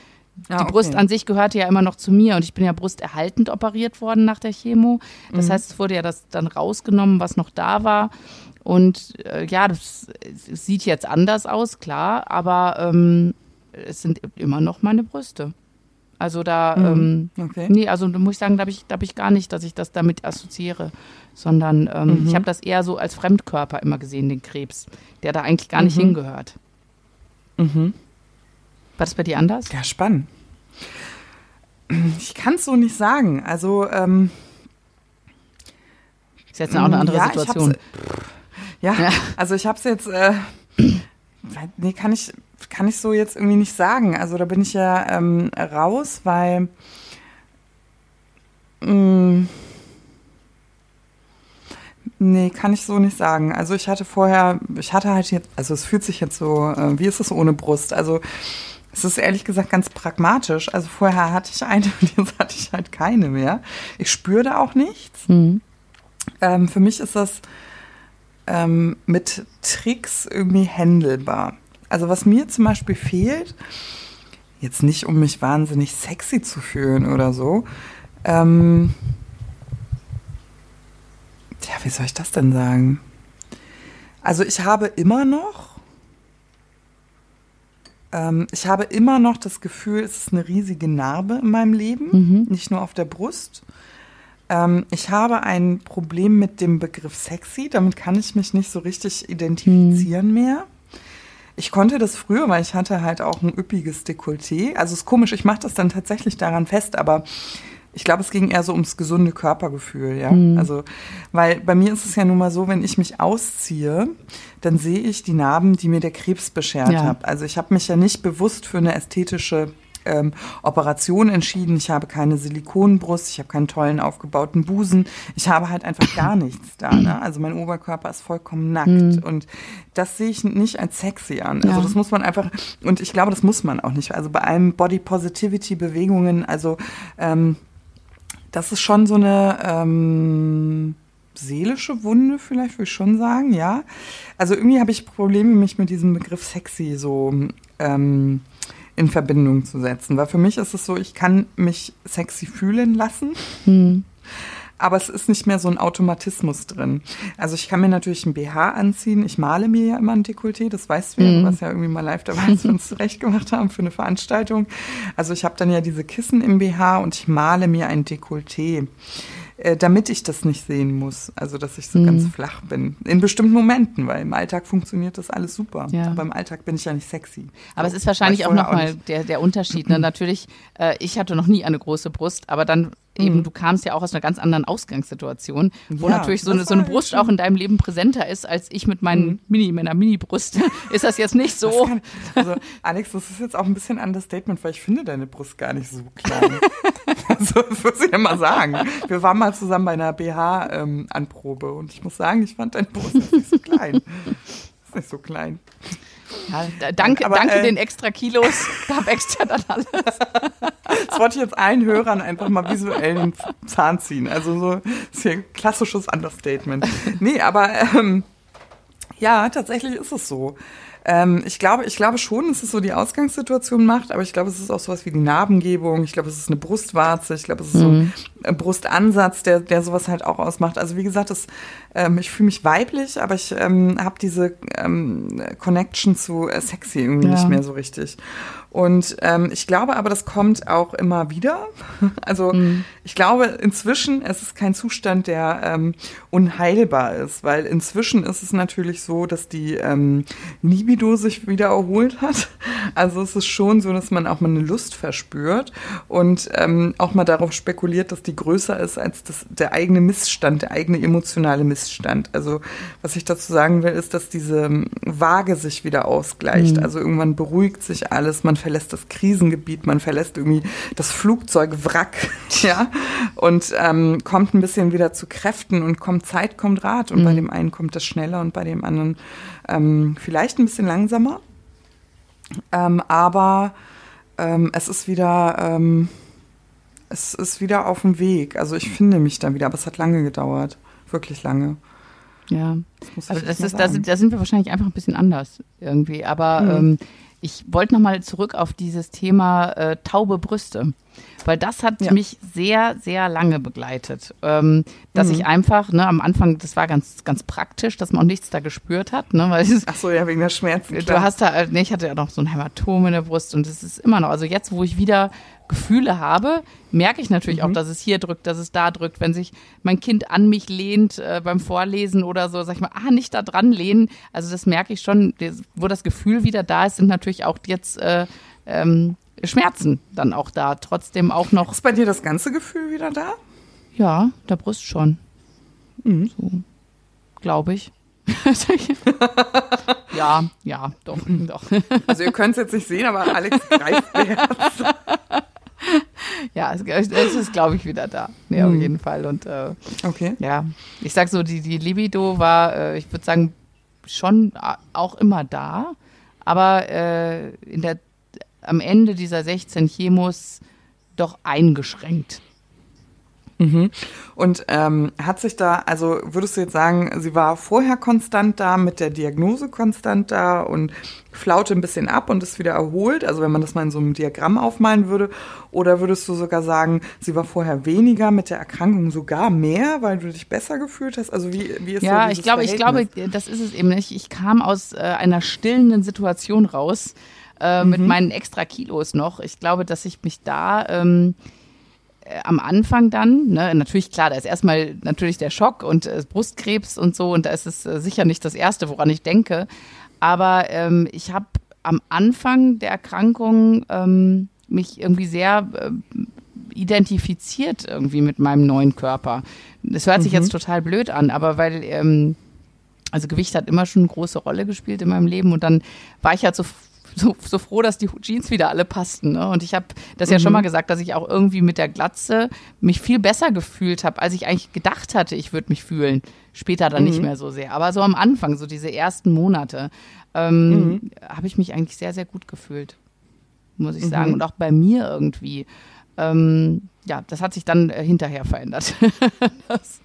A: ah, die okay. Brust an sich gehörte ja immer noch zu mir und ich bin ja brusterhaltend operiert worden nach der Chemo. Das mhm. heißt, es wurde ja das dann rausgenommen, was noch da war. Und äh, ja, das, das, sieht jetzt anders aus, klar, aber ähm, es sind immer noch meine Brüste. Also da, mhm. ähm, okay. nee, also da muss ich sagen, da habe ich, hab ich gar nicht, dass ich das damit assoziiere, sondern ähm, mhm. ich habe das eher so als Fremdkörper immer gesehen, den Krebs, der da eigentlich gar nicht mhm. hingehört. Mhm. War das bei dir anders?
B: Ja, spannend. Ich kann es so nicht sagen. Also, ähm,
A: ist jetzt auch eine andere ja, Situation.
B: Ja, ja, also ich habe es jetzt, äh, nee, kann ich, kann ich so jetzt irgendwie nicht sagen. Also da bin ich ja ähm, raus, weil mh, mm, Nee, kann ich so nicht sagen. Also ich hatte vorher, ich hatte halt jetzt, also es fühlt sich jetzt so, äh, wie ist es ohne Brust? Also es ist ehrlich gesagt ganz pragmatisch. Also vorher hatte ich eine und jetzt hatte ich halt keine mehr. Ich spüre da auch nichts. Mhm. Ähm, für mich ist das ähm, mit Tricks irgendwie händelbar. Also was mir zum Beispiel fehlt, jetzt nicht um mich wahnsinnig sexy zu fühlen oder so, Ähm, ja, wie soll ich das denn sagen? Also ich habe immer noch, ähm, ich habe immer noch das Gefühl, es ist eine riesige Narbe in meinem Leben,
A: Mhm.
B: nicht nur auf der Brust. Ähm, ich habe ein Problem mit dem Begriff sexy, damit kann ich mich nicht so richtig identifizieren mehr. Ich konnte das früher, weil ich hatte halt auch ein üppiges Dekolleté. Also es ist komisch, ich mache das dann tatsächlich daran fest, aber ich glaube, es ging eher so ums gesunde Körpergefühl, ja. Also, weil bei mir ist es ja nun mal so, wenn ich mich ausziehe, dann sehe ich die Narben, die mir der Krebs beschert
A: Ja.
B: hat. Also ich habe mich ja nicht bewusst für eine ästhetische ähm, Operation entschieden. Ich habe keine Silikonbrust, ich habe keinen tollen aufgebauten Busen. Ich habe halt einfach gar nichts da. Ne? Also mein Oberkörper ist vollkommen nackt und das sehe ich nicht als sexy an. Also
A: Ja.
B: das muss man einfach und ich glaube, das muss man auch nicht. Also bei allem Body Positivity Bewegungen, also ähm, das ist schon so eine ähm, seelische Wunde, vielleicht würde ich schon sagen, ja. Also irgendwie habe ich Probleme, mich mit diesem Begriff sexy so ähm, in Verbindung zu setzen. Weil für mich ist es so, ich kann mich sexy fühlen lassen. Aber es ist nicht mehr so ein Automatismus drin. Also ich kann mir natürlich ein BH anziehen. Ich male mir ja immer ein Dekolleté, das weißt du ja, du warst ja irgendwie mal live dabei, wir uns zurecht gemacht haben für eine Veranstaltung. Also ich habe dann ja diese Kissen im BH und ich male mir ein Dekolleté, äh, damit ich das nicht sehen muss. Also dass ich so ganz flach bin. In bestimmten Momenten, weil im Alltag funktioniert das alles super.
A: Ja.
B: Aber im Alltag bin ich ja nicht sexy.
A: Aber es ist wahrscheinlich auch nochmal der, der Unterschied. Ne? Natürlich, äh, ich hatte noch nie eine große Brust, aber dann eben, du kamst ja auch aus einer ganz anderen Ausgangssituation, wo
B: Ja,
A: natürlich so eine, so eine Brust auch in deinem Leben präsenter ist, als ich mit meinen Mini, meiner Mini-Brust. ist das jetzt nicht so?
B: kann, also, Alex, das ist jetzt auch ein bisschen ein Understatement, weil ich finde deine Brust gar nicht so klein. also, das muss ich ja mal sagen. Wir waren mal zusammen bei einer BH-Anprobe und ich muss sagen, ich fand deine Brust nicht so klein. Ist nicht so klein.
A: Ja, da- danke,
B: Aber,
A: danke
B: äh,
A: den extra Kilos. Gab extra dann alles.
B: Das wollte ich jetzt allen Hörern einfach mal visuell den Zahn ziehen. Also so ist hier ein klassisches Understatement. Nee, aber ähm, ja, tatsächlich ist es so. Ähm, ich glaube, ich glaube schon, dass es so die Ausgangssituation macht, aber ich glaube, es ist auch sowas wie die Narbengebung. Ich glaube, es ist eine Brustwarze. Ich glaube, es ist so ein Brustansatz, der, der sowas halt auch ausmacht. Also wie gesagt, das, ähm, ich fühle mich weiblich, aber ich ähm, habe diese ähm, Connection zu äh, sexy irgendwie
A: Ja.
B: nicht mehr so richtig. Und ähm, ich glaube aber, das kommt auch immer wieder. Also ich glaube inzwischen, es ist kein Zustand, der ähm, unheilbar ist, weil inzwischen ist es natürlich so, dass die ähm, Libido sich wieder erholt hat. Also es ist schon so, dass man auch mal eine Lust verspürt und ähm, auch mal darauf spekuliert, dass die größer ist als das, der eigene Missstand, der eigene emotionale Missstand. Also was ich dazu sagen will, ist, dass diese ähm, Waage sich wieder ausgleicht. Also irgendwann beruhigt sich alles, man verlässt das Krisengebiet, man verlässt irgendwie das Flugzeug Wrack, ja, und ähm, kommt ein bisschen wieder zu Kräften und kommt Zeit, kommt Rat. Und bei dem einen kommt das schneller und bei dem anderen ähm, vielleicht ein bisschen langsamer. Ähm, aber ähm, es ist wieder, ähm, es ist wieder auf dem Weg. Also ich finde mich da wieder, aber es hat lange gedauert. Wirklich lange.
A: Ja.
B: muss ich
A: Also das ist, da sind, da sind wir wahrscheinlich einfach ein bisschen anders irgendwie. Aber
B: Mhm.
A: ähm, ich wollte nochmal zurück auf dieses Thema äh, taube Brüste. Weil das hat
B: Ja.
A: mich sehr, sehr lange begleitet. Ähm, dass
B: Mhm.
A: ich einfach, ne, am Anfang, das war ganz, ganz praktisch, dass man auch nichts da gespürt hat, ne, weil
B: Ach so, ja, wegen der Schmerzen.
A: Du
B: klar.
A: hast da, nee, ich hatte ja noch so ein Hämatom in der Brust und es ist immer noch, also jetzt, wo ich wieder Gefühle habe, merke ich natürlich
B: Mhm.
A: auch, dass es hier drückt, dass es da drückt. Wenn sich mein Kind an mich lehnt äh, beim Vorlesen oder so, sag ich mal, ah, nicht da dran lehnen. Also das merke ich schon, wo das Gefühl wieder da ist, sind natürlich auch jetzt äh, ähm, Schmerzen dann auch da. Trotzdem auch noch,
B: Ist bei dir das ganze Gefühl wieder da?
A: ja, der Brust schon.
B: Mhm.
A: So, glaube ich. ja, ja, doch, doch.
B: Also ihr könnt es jetzt nicht sehen, aber Alex greift mir Herz.
A: Ja, es, es ist, glaube ich, wieder da. Ja, auf jeden Fall. Und äh,
B: Okay.
A: ja, ich sag so, die, die Libido war, äh, ich würde sagen, schon auch immer da. Aber äh, in der, am Ende dieser 16 Chemos doch eingeschränkt.
B: Mhm. Und ähm, hat sich da, also würdest du jetzt sagen, sie war vorher konstant da, mit der Diagnose konstant da und flaute ein bisschen ab und ist wieder erholt? Also wenn man das mal in so einem Diagramm aufmalen würde. Oder würdest du sogar sagen, sie war vorher weniger, mit der Erkrankung sogar mehr, weil du dich besser gefühlt hast? Also wie, wie ist
A: ja,
B: so
A: ich glaube, ich glaube, das ist es eben nicht. Ich kam aus äh, einer stillenden Situation raus äh, mhm. mit meinen extra Kilos noch. Ich glaube, dass ich mich da ähm, äh, am Anfang dann, ne, natürlich klar, da ist erstmal natürlich der Schock und äh, Brustkrebs und so und da ist es äh, sicher nicht das Erste, woran ich denke. Aber ähm, ich habe am Anfang der Erkrankung ähm, mich irgendwie sehr äh, identifiziert irgendwie mit meinem neuen Körper. Das hört sich mhm. jetzt total blöd an, aber weil ähm, also Gewicht hat immer schon eine große Rolle gespielt in meinem Leben und dann war ich halt so so, so froh, dass die Jeans wieder alle passten. Ne? Und ich habe das ja schon mhm. mal gesagt, dass ich auch irgendwie mit der Glatze mich viel besser gefühlt habe, als ich eigentlich gedacht hatte, ich würde mich fühlen. Später dann mhm. nicht mehr so sehr. Aber so am Anfang, so diese ersten Monate, ähm, mhm. habe ich mich eigentlich sehr, sehr gut gefühlt, muss ich sagen. Mhm. Und auch bei mir irgendwie. Ähm, ja, das hat sich dann äh, hinterher verändert. das,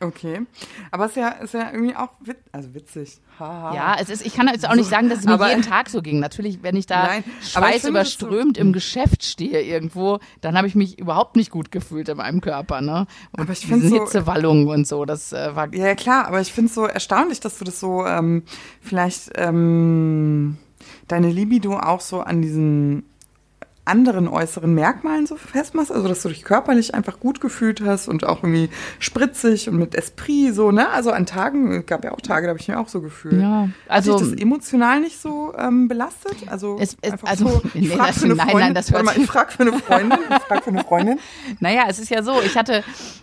B: Okay. Aber es ist ja, ist ja irgendwie auch wit also witzig.
A: Ha, Ja, es ist, ich kann jetzt auch nicht sagen, dass es mir aber, jeden Tag so ging. Natürlich, wenn ich da nein, schweißüberströmt so, im Geschäft stehe irgendwo, dann habe ich mich überhaupt nicht gut gefühlt in meinem Körper. Ne? Und aber ich finde so, Hitzewallungen und so, das äh, war.
B: Ja, klar, aber ich finde es so erstaunlich, dass du das so ähm, vielleicht ähm, deine Libido auch so an diesen anderen äußeren Merkmalen so festmachst, also dass du dich körperlich einfach gut gefühlt hast und auch irgendwie spritzig und mit Esprit so, ne? Also an Tagen, es gab ja auch Tage, da habe ich mich auch so gefühlt. Ja, also Hat dich das emotional nicht so ähm, belastet? Also
A: es, es, also so, ich nee, das, nein, nein, das hört
B: mal, ich frage für eine Freundin, ich frag für eine Freundin.
A: naja, es ist ja so, ich hatte,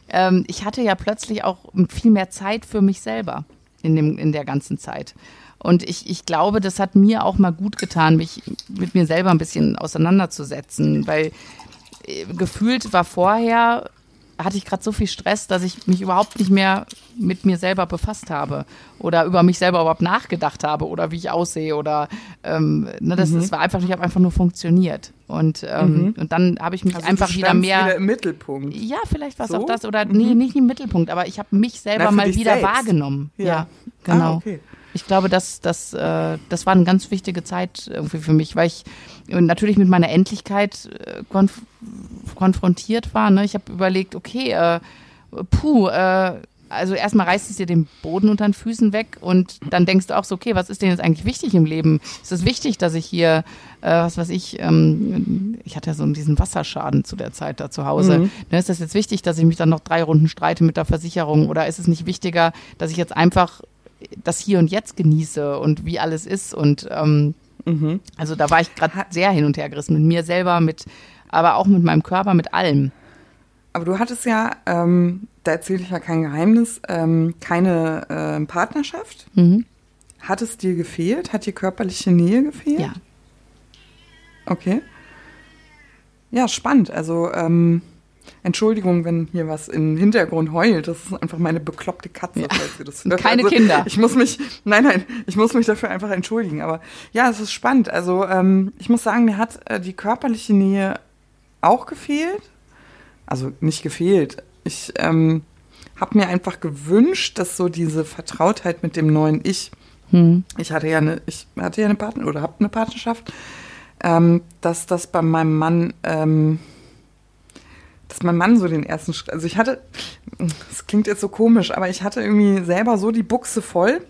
A: ähm, ich hatte ja plötzlich auch viel mehr Zeit für mich selber in dem in der ganzen Zeit. Und ich, ich glaube, das hat mir auch mal gut getan, mich mit mir selber ein bisschen auseinanderzusetzen, weil äh, gefühlt war vorher, hatte ich gerade so viel Stress, dass ich mich überhaupt nicht mehr mit mir selber befasst habe oder über mich selber überhaupt nachgedacht habe oder wie ich aussehe oder ähm, ne, das, mhm. das war einfach, ich habe einfach nur funktioniert. Und, ähm, mhm. und dann habe ich mich also einfach wieder mehr. Wieder
B: im Mittelpunkt.
A: Ja, vielleicht war es so? auch das. Oder mhm. nee, nicht im Mittelpunkt, aber ich habe mich selber Na, mal wieder selbst. wahrgenommen. Ja, ja genau. Ah, okay ich glaube, das, das, äh, das war eine ganz wichtige Zeit irgendwie für mich, weil ich natürlich mit meiner Endlichkeit äh, konf konfrontiert war. Ne? Ich habe überlegt, okay, äh, puh, äh, also erstmal reißt es dir den Boden unter den Füßen weg und dann denkst du auch so, okay, was ist denn jetzt eigentlich wichtig im Leben? Ist es wichtig, dass ich hier, äh, was weiß ich, ähm, ich hatte ja so diesen Wasserschaden zu der Zeit da zu Hause. Mhm. Ne, ist das jetzt wichtig, dass ich mich dann noch drei Runden streite mit der Versicherung oder ist es nicht wichtiger, dass ich jetzt einfach das Hier und Jetzt genieße und wie alles ist. Und ähm, mhm. also da war ich gerade sehr hin und her gerissen mit mir selber, mit, aber auch mit meinem Körper, mit allem.
B: Aber du hattest ja, ähm, da erzähle ich ja kein Geheimnis, ähm, keine äh, Partnerschaft. Mhm. Hat es dir gefehlt? Hat dir körperliche Nähe gefehlt?
A: Ja.
B: Okay. Ja, spannend. Also ähm, Entschuldigung, wenn hier was im Hintergrund heult. Das ist einfach meine bekloppte Katze,
A: ja. falls ihr das hört. Keine
B: also,
A: Kinder.
B: Ich muss mich, nein, nein, ich muss mich dafür einfach entschuldigen. Aber ja, es ist spannend. Also ähm, ich muss sagen, mir hat äh, die körperliche Nähe auch gefehlt. Also nicht gefehlt. Ich ähm, habe mir einfach gewünscht, dass so diese Vertrautheit mit dem neuen Ich. Hm. Ich hatte ja eine, ich hatte ja eine Partner oder habe eine Partnerschaft, ähm, dass das bei meinem Mann ähm, dass mein Mann so den ersten Schritt, also ich hatte, das klingt jetzt so komisch, aber ich hatte irgendwie selber so die Buchse voll.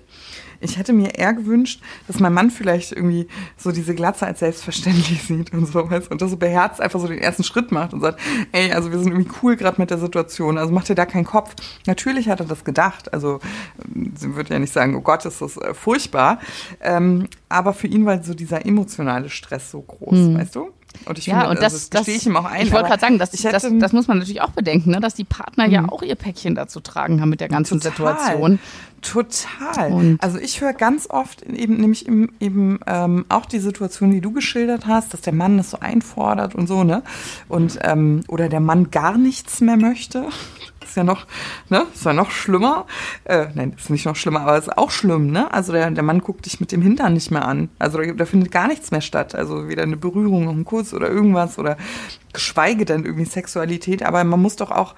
B: Ich hätte mir eher gewünscht, dass mein Mann vielleicht irgendwie so diese Glatze als selbstverständlich sieht und so, weißt, und das so beherzt einfach so den ersten Schritt macht und sagt, ey, also wir sind irgendwie cool gerade mit der Situation, also macht dir da keinen Kopf. Natürlich hat er das gedacht, also sie würde ja nicht sagen, oh Gott, ist das äh, furchtbar, ähm, aber für ihn war so dieser emotionale Stress so groß, mhm. weißt du?
A: Und ich ja, finde, und das, also, das, das ich ihm auch ein. Ich wollte gerade sagen, das, hätte, das, das, muss man natürlich auch bedenken, ne, dass die Partner mhm. ja auch ihr Päckchen dazu tragen haben mit der ganzen total, Situation.
B: Total. Und also ich höre ganz oft eben nämlich eben, eben ähm, auch die Situation, die du geschildert hast, dass der Mann das so einfordert und so, ne? Und ähm, oder der Mann gar nichts mehr möchte. Ist ja noch, ne? Ist ja noch schlimmer. Äh, nein, ist nicht noch schlimmer, aber ist auch schlimm, ne? Also der, der Mann guckt dich mit dem Hintern nicht mehr an. Also da, da findet gar nichts mehr statt. Also weder eine Berührung, noch ein Kuss oder irgendwas oder geschweige denn irgendwie Sexualität. Aber man muss doch auch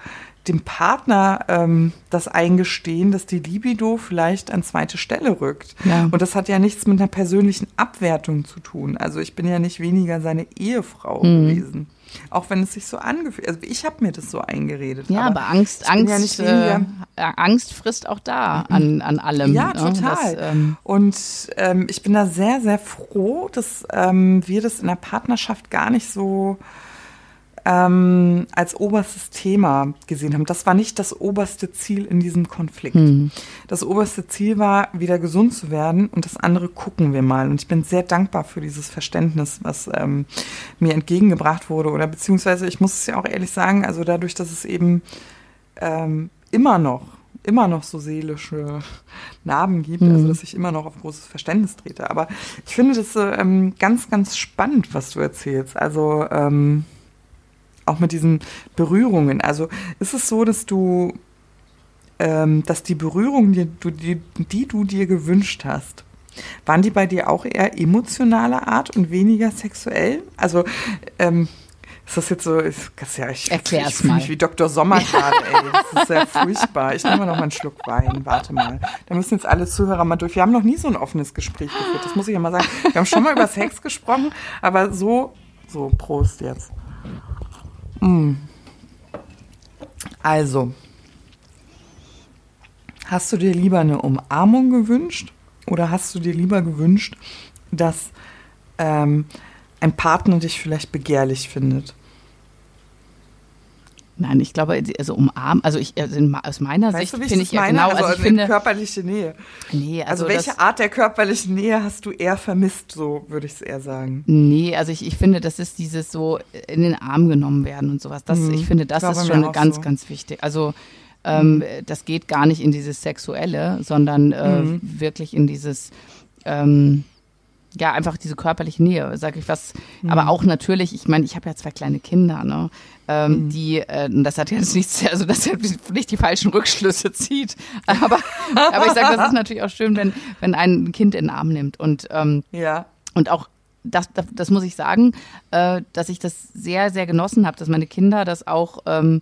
B: dem Partner ähm, das eingestehen, dass die Libido vielleicht an zweite Stelle rückt.
A: Ja.
B: Und das hat ja nichts mit einer persönlichen Abwertung zu tun. Also ich bin ja nicht weniger seine Ehefrau
A: Mhm.
B: gewesen. Auch wenn es sich so angefühlt Also ich habe mir das so eingeredet.
A: Ja, aber, Angst,
B: ich bin
A: Angst,
B: ja
A: äh,
B: weniger-
A: Angst frisst auch da an, an allem.
B: Ja,
A: ne?
B: total.
A: Das, ähm,
B: und ähm, ich bin da sehr, sehr froh, dass ähm, wir das in der Partnerschaft gar nicht so ähm, als oberstes Thema gesehen haben. Das war nicht das oberste Ziel in diesem Konflikt.
A: Hm.
B: Das oberste Ziel war, wieder gesund zu werden und das andere gucken wir mal. Und ich bin sehr dankbar für dieses Verständnis, was ähm, mir entgegengebracht wurde. Oder beziehungsweise, ich muss es ja auch ehrlich sagen, also dadurch, dass es eben ähm, immer noch immer noch so seelische Narben gibt, also dass ich immer noch auf großes Verständnis trete. Aber ich finde das ähm, ganz, ganz spannend, was du erzählst. Also ähm, auch mit diesen Berührungen. Also ist es so, dass du, ähm, dass die Berührungen, die du, die, die du dir gewünscht hast, waren die bei dir auch eher emotionaler Art und weniger sexuell? Also ähm, ist das jetzt so? Ist, das ja, ich,
A: Erklär's
B: ich fühle mich wie Dr. Sommer gerade, ey. Das ist ja furchtbar. Ich nehme mal noch mal einen Schluck Wein. Warte mal. Da müssen jetzt alle Zuhörer mal durch. Wir haben noch nie so ein offenes Gespräch geführt. Das muss ich ja mal sagen. Wir haben schon mal über Sex gesprochen, aber so, so, Prost jetzt. Mm. Also, hast du dir lieber eine Umarmung gewünscht oder hast du dir lieber gewünscht, dass ähm, ein Partner dich vielleicht begehrlich findet?
A: Nein, ich glaube, also umarmen, also ich, also aus meiner
B: Weißt
A: Sicht
B: ich
A: finde ich ja
B: meine?
A: genau,
B: also,
A: also ich finde,
B: körperliche Nähe.
A: nee,
B: Also,
A: also,
B: welche
A: das,
B: Art der körperlichen Nähe hast du eher vermisst, so würde ich es eher sagen.
A: Nee, also ich, ich finde, das ist dieses so in den Arm genommen werden und sowas. Das,
B: Mhm.
A: ich finde, das
B: War
A: ist schon ganz,
B: so.
A: ganz wichtig. Also ähm,
B: Mhm.
A: das geht gar nicht in dieses Sexuelle, sondern äh,
B: Mhm.
A: wirklich in dieses ähm, ja, einfach diese körperliche Nähe, sag ich was.
B: Mhm.
A: Aber auch natürlich, ich meine, ich habe ja zwei kleine Kinder, ne? Ähm,
B: Mhm.
A: Die, äh, das hat jetzt nichts, also das hat nicht die falschen Rückschlüsse zieht. Aber, aber ich sage, das ist natürlich auch schön, wenn, wenn ein Kind in den Arm nimmt. Und ähm,
B: Ja.
A: und auch das, das, das muss ich sagen, äh, dass ich das sehr, sehr genossen habe, dass meine Kinder das auch ähm,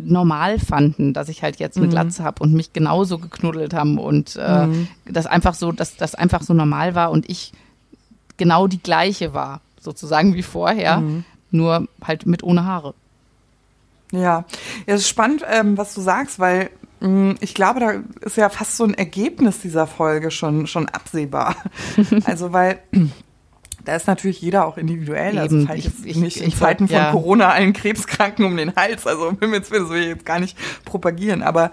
A: normal fanden, dass ich halt jetzt eine Glatze habe und mich genauso geknuddelt haben und äh, das einfach so, dass das einfach so normal war und ich genau die gleiche war, sozusagen wie vorher, nur halt mit ohne Haare.
B: Ja, ja, es ist spannend, ähm, was du sagst, weil mh, ich glaube, da ist ja fast so ein Ergebnis dieser Folge schon, schon absehbar. also, weil da ist natürlich jeder auch individuell. Also
A: Eben, ich-
B: jetzt
A: ich-
B: nicht in
A: ich
B: Zeiten
A: wollt-
B: von
A: ja.
B: Corona allen Krebskranken um den Hals. Also Willen, das will ich jetzt gar nicht propagieren. Aber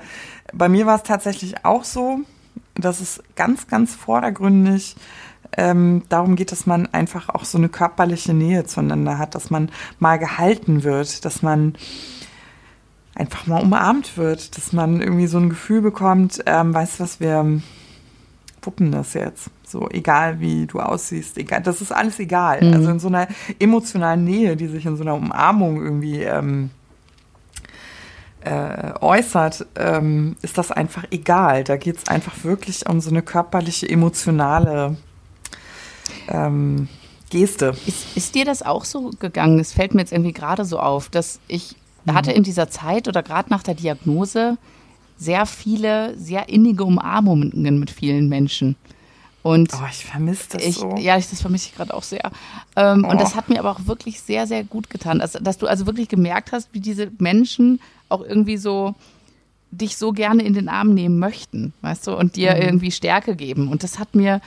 B: bei mir war es tatsächlich auch so, dass es ganz, ganz vordergründig ähm, darum geht, dass man einfach auch so eine körperliche Nähe zueinander hat, dass man mal gehalten wird, dass man einfach mal umarmt wird, dass man irgendwie so ein Gefühl bekommt, ähm, weißt du was, wir wuppen das jetzt. So, egal wie du aussiehst, egal, das ist alles egal.
A: Mhm.
B: Also in so einer emotionalen Nähe, die sich in so einer Umarmung irgendwie ähm, äh, äußert, ähm, ist das einfach egal. Da geht es einfach wirklich um so eine körperliche, emotionale ähm, Geste.
A: Ist, ist dir das auch so gegangen? Es fällt mir jetzt irgendwie gerade so auf, dass ich hatte in dieser Zeit oder gerade nach der Diagnose sehr viele, sehr innige Umarmungen mit vielen Menschen. Und
B: Oh, ich vermisse das
A: ich,
B: so.
A: ja, ich, das vermisse ich gerade auch sehr. Ähm, Und
B: Oh.
A: das hat mir aber auch wirklich sehr, sehr gut getan, dass, dass du also wirklich gemerkt hast, wie diese Menschen auch irgendwie so dich so gerne in den Arm nehmen möchten, weißt du, und dir
B: Mhm.
A: irgendwie Stärke geben. Und das hat mir,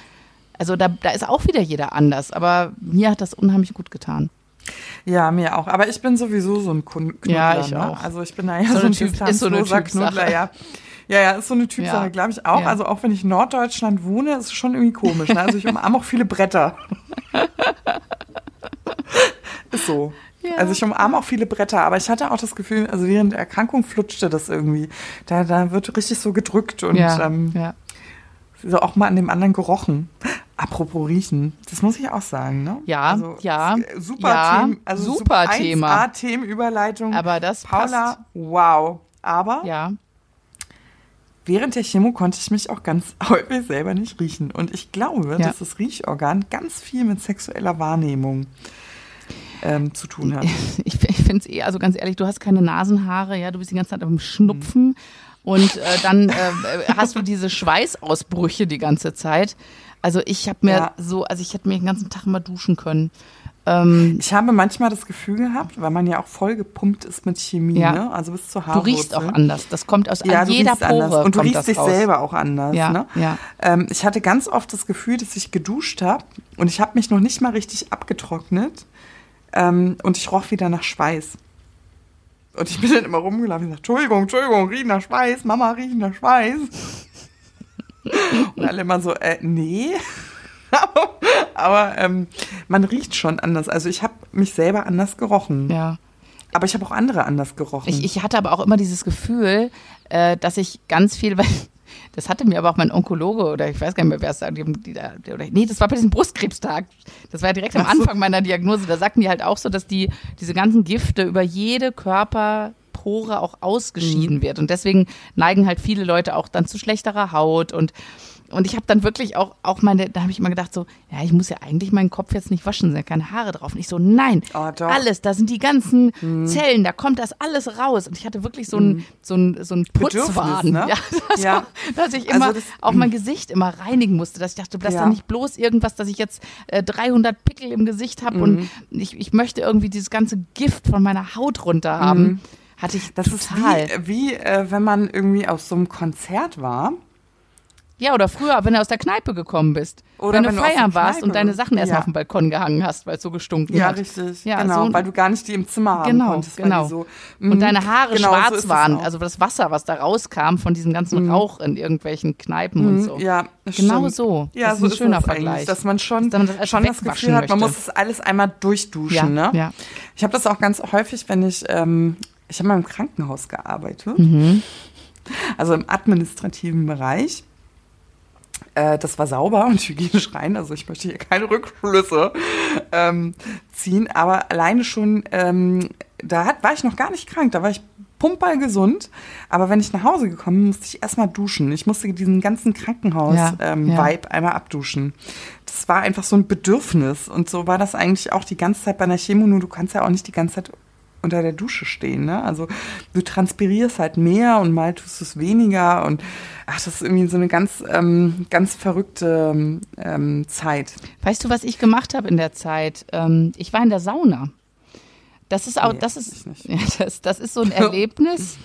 A: also da, da ist auch wieder jeder anders, aber mir hat das unheimlich gut getan.
B: Ja, mir auch. Aber ich bin sowieso so ein Knuddler.
A: Ja, ich
B: ne?
A: auch.
B: Also ich bin da ja
A: So
B: so, ein
A: Typ- ist so eine.
B: Knuddler, ja. Ja, ja, ist so eine Typsache,
A: Ja.
B: glaube ich auch.
A: Ja.
B: Also auch wenn ich in Norddeutschland wohne, ist es schon irgendwie komisch. Ne? Also ich umarme auch viele Bretter. ist so.
A: Ja.
B: Also ich umarme auch viele Bretter, aber ich hatte auch das Gefühl, also während der Erkrankung flutschte das irgendwie. Da, da wird richtig so gedrückt und
A: ja,
B: ähm,
A: ja.
B: So auch mal an dem anderen gerochen. Apropos riechen, das muss ich auch sagen, ne?
A: Ja,
B: also,
A: ja,
B: äh, Super
A: ja,
B: Thema, also
A: super Thema.
B: Themenüberleitung.
A: Aber das
B: Paula,
A: passt.
B: wow. Aber
A: Ja.
B: während der Chemo konnte ich mich auch ganz häufig selber nicht riechen. Und ich glaube,
A: Ja.
B: dass das Riechorgan ganz viel mit sexueller Wahrnehmung ähm, zu tun hat.
A: Ich, ich finde es eh, also ganz ehrlich, du hast keine Nasenhaare, ja, du bist die ganze Zeit am Schnupfen und äh, dann äh, hast du diese Schweißausbrüche die ganze Zeit. Also ich habe mir
B: Ja.
A: so, also ich hätte mir den ganzen Tag mal duschen können. Ähm,
B: Ich habe manchmal das Gefühl gehabt, weil man ja auch voll gepumpt ist mit Chemie,
A: Ja.
B: ne? also bis zur
A: du
B: Haarwurzel.
A: riechst auch anders. Das kommt aus
B: Ja, du
A: jeder Pore.
B: anders. Und du riechst dich
A: raus.
B: selber auch anders.
A: Ja,
B: ne?
A: ja.
B: Ähm, ich hatte ganz oft das Gefühl, dass ich geduscht habe und ich habe mich noch nicht mal richtig abgetrocknet ähm, und ich roch wieder nach Schweiß. Und ich bin dann immer rumgelaufen und gesagt, Entschuldigung, Entschuldigung, riecht nach Schweiß, Mama riecht nach Schweiß. und alle immer so, äh, nee. aber aber ähm, man riecht schon anders. Also ich habe mich selber anders gerochen.
A: Ja.
B: Aber ich habe auch andere anders gerochen.
A: Ich, ich hatte aber auch immer dieses Gefühl, äh, dass ich ganz viel, weil das hatte mir aber auch mein Onkologe oder ich weiß gar nicht mehr, wer es sagt, nee, das war bei diesem Brustkrebstag. Das war ja direkt am. Anfang meiner Diagnose. Da sagten die halt auch so, dass die diese ganzen Gifte über jede Körperpore auch
B: Mhm.
A: ausgeschieden wird. Und deswegen neigen halt viele Leute auch dann zu schlechterer Haut und und ich habe dann wirklich auch, auch meine, da habe ich immer gedacht so, ja, ich muss ja eigentlich meinen Kopf jetzt nicht waschen, sind ja keine Haare drauf. Und ich so, nein,
B: Oh,
A: alles, da sind die ganzen
B: Mhm.
A: Zellen, da kommt das alles raus. Und ich hatte wirklich so ein, so ein, so ein.
B: Bedürfnis, ne?
A: Ja, das
B: Ja.
A: War, dass ich
B: Also
A: immer
B: das-
A: auch mein Gesicht immer reinigen musste, dass ich dachte, dass
B: Ja.
A: da nicht bloß irgendwas, dass ich jetzt äh, 300 Pickel im Gesicht habe und
B: Mhm.
A: ich, ich möchte irgendwie dieses ganze Gift von meiner Haut runter haben. Hatte ich
B: Mhm. Das
A: total.
B: ist wie, wie äh, wenn man irgendwie auf so einem Konzert war.
A: Ja, oder früher, wenn du aus der Kneipe gekommen bist.
B: Oder
A: wenn,
B: wenn
A: du feiern warst und deine Sachen erstmal
B: Ja.
A: auf dem Balkon gehangen hast, weil es so gestunken
B: Ja,
A: hat.
B: richtig.
A: Ja,
B: genau,
A: so-
B: weil du gar nicht die im Zimmer haben
A: Genau,
B: konntest.
A: genau.
B: So,
A: Und
B: Mhm.
A: deine Haare
B: Genau, so
A: schwarz
B: ist es
A: waren.
B: Mhm.
A: also das Wasser, was da rauskam von diesem ganzen Rauch in irgendwelchen Kneipen und so.
B: Ja,
A: Genau
B: stimmt.
A: so.
B: Ja,
A: Das ist
B: so
A: ein
B: ist
A: schöner
B: das
A: Vergleich.
B: Dass man schon,
A: Dass man das
B: schon das Gefühl hat, man
A: möchte.
B: muss das alles einmal durchduschen.
A: Ja,
B: ne?
A: ja.
B: Ich habe das auch ganz häufig, wenn ich, ähm, ich habe mal im Krankenhaus gearbeitet,
A: Mhm.
B: also im administrativen Bereich. Äh, das war sauber und hygienisch rein, also ich möchte hier keine Rückschlüsse ähm, ziehen, aber alleine schon, ähm, da hat, war ich noch gar nicht krank, da war ich pumperl gesund, aber wenn ich nach Hause gekommen bin, musste ich erstmal duschen. Ich musste diesen ganzen
A: Ja,
B: Krankenhaus-Vibe ähm,
A: ja.
B: Einmal abduschen. Das war einfach so ein Bedürfnis und so war das eigentlich auch die ganze Zeit bei einer Chemo, nur du kannst ja auch nicht die ganze Zeit unter der Dusche stehen. Ne? Also du transpirierst halt mehr und mal tust du es weniger und ach, das ist irgendwie so eine ganz, ähm, ganz verrückte ähm, Zeit.
A: Weißt du, was ich gemacht habe in der Zeit? Ähm, ich war in der Sauna. Das ist auch,
B: Nee,
A: das ist, ja, das, das ist so ein Erlebnis.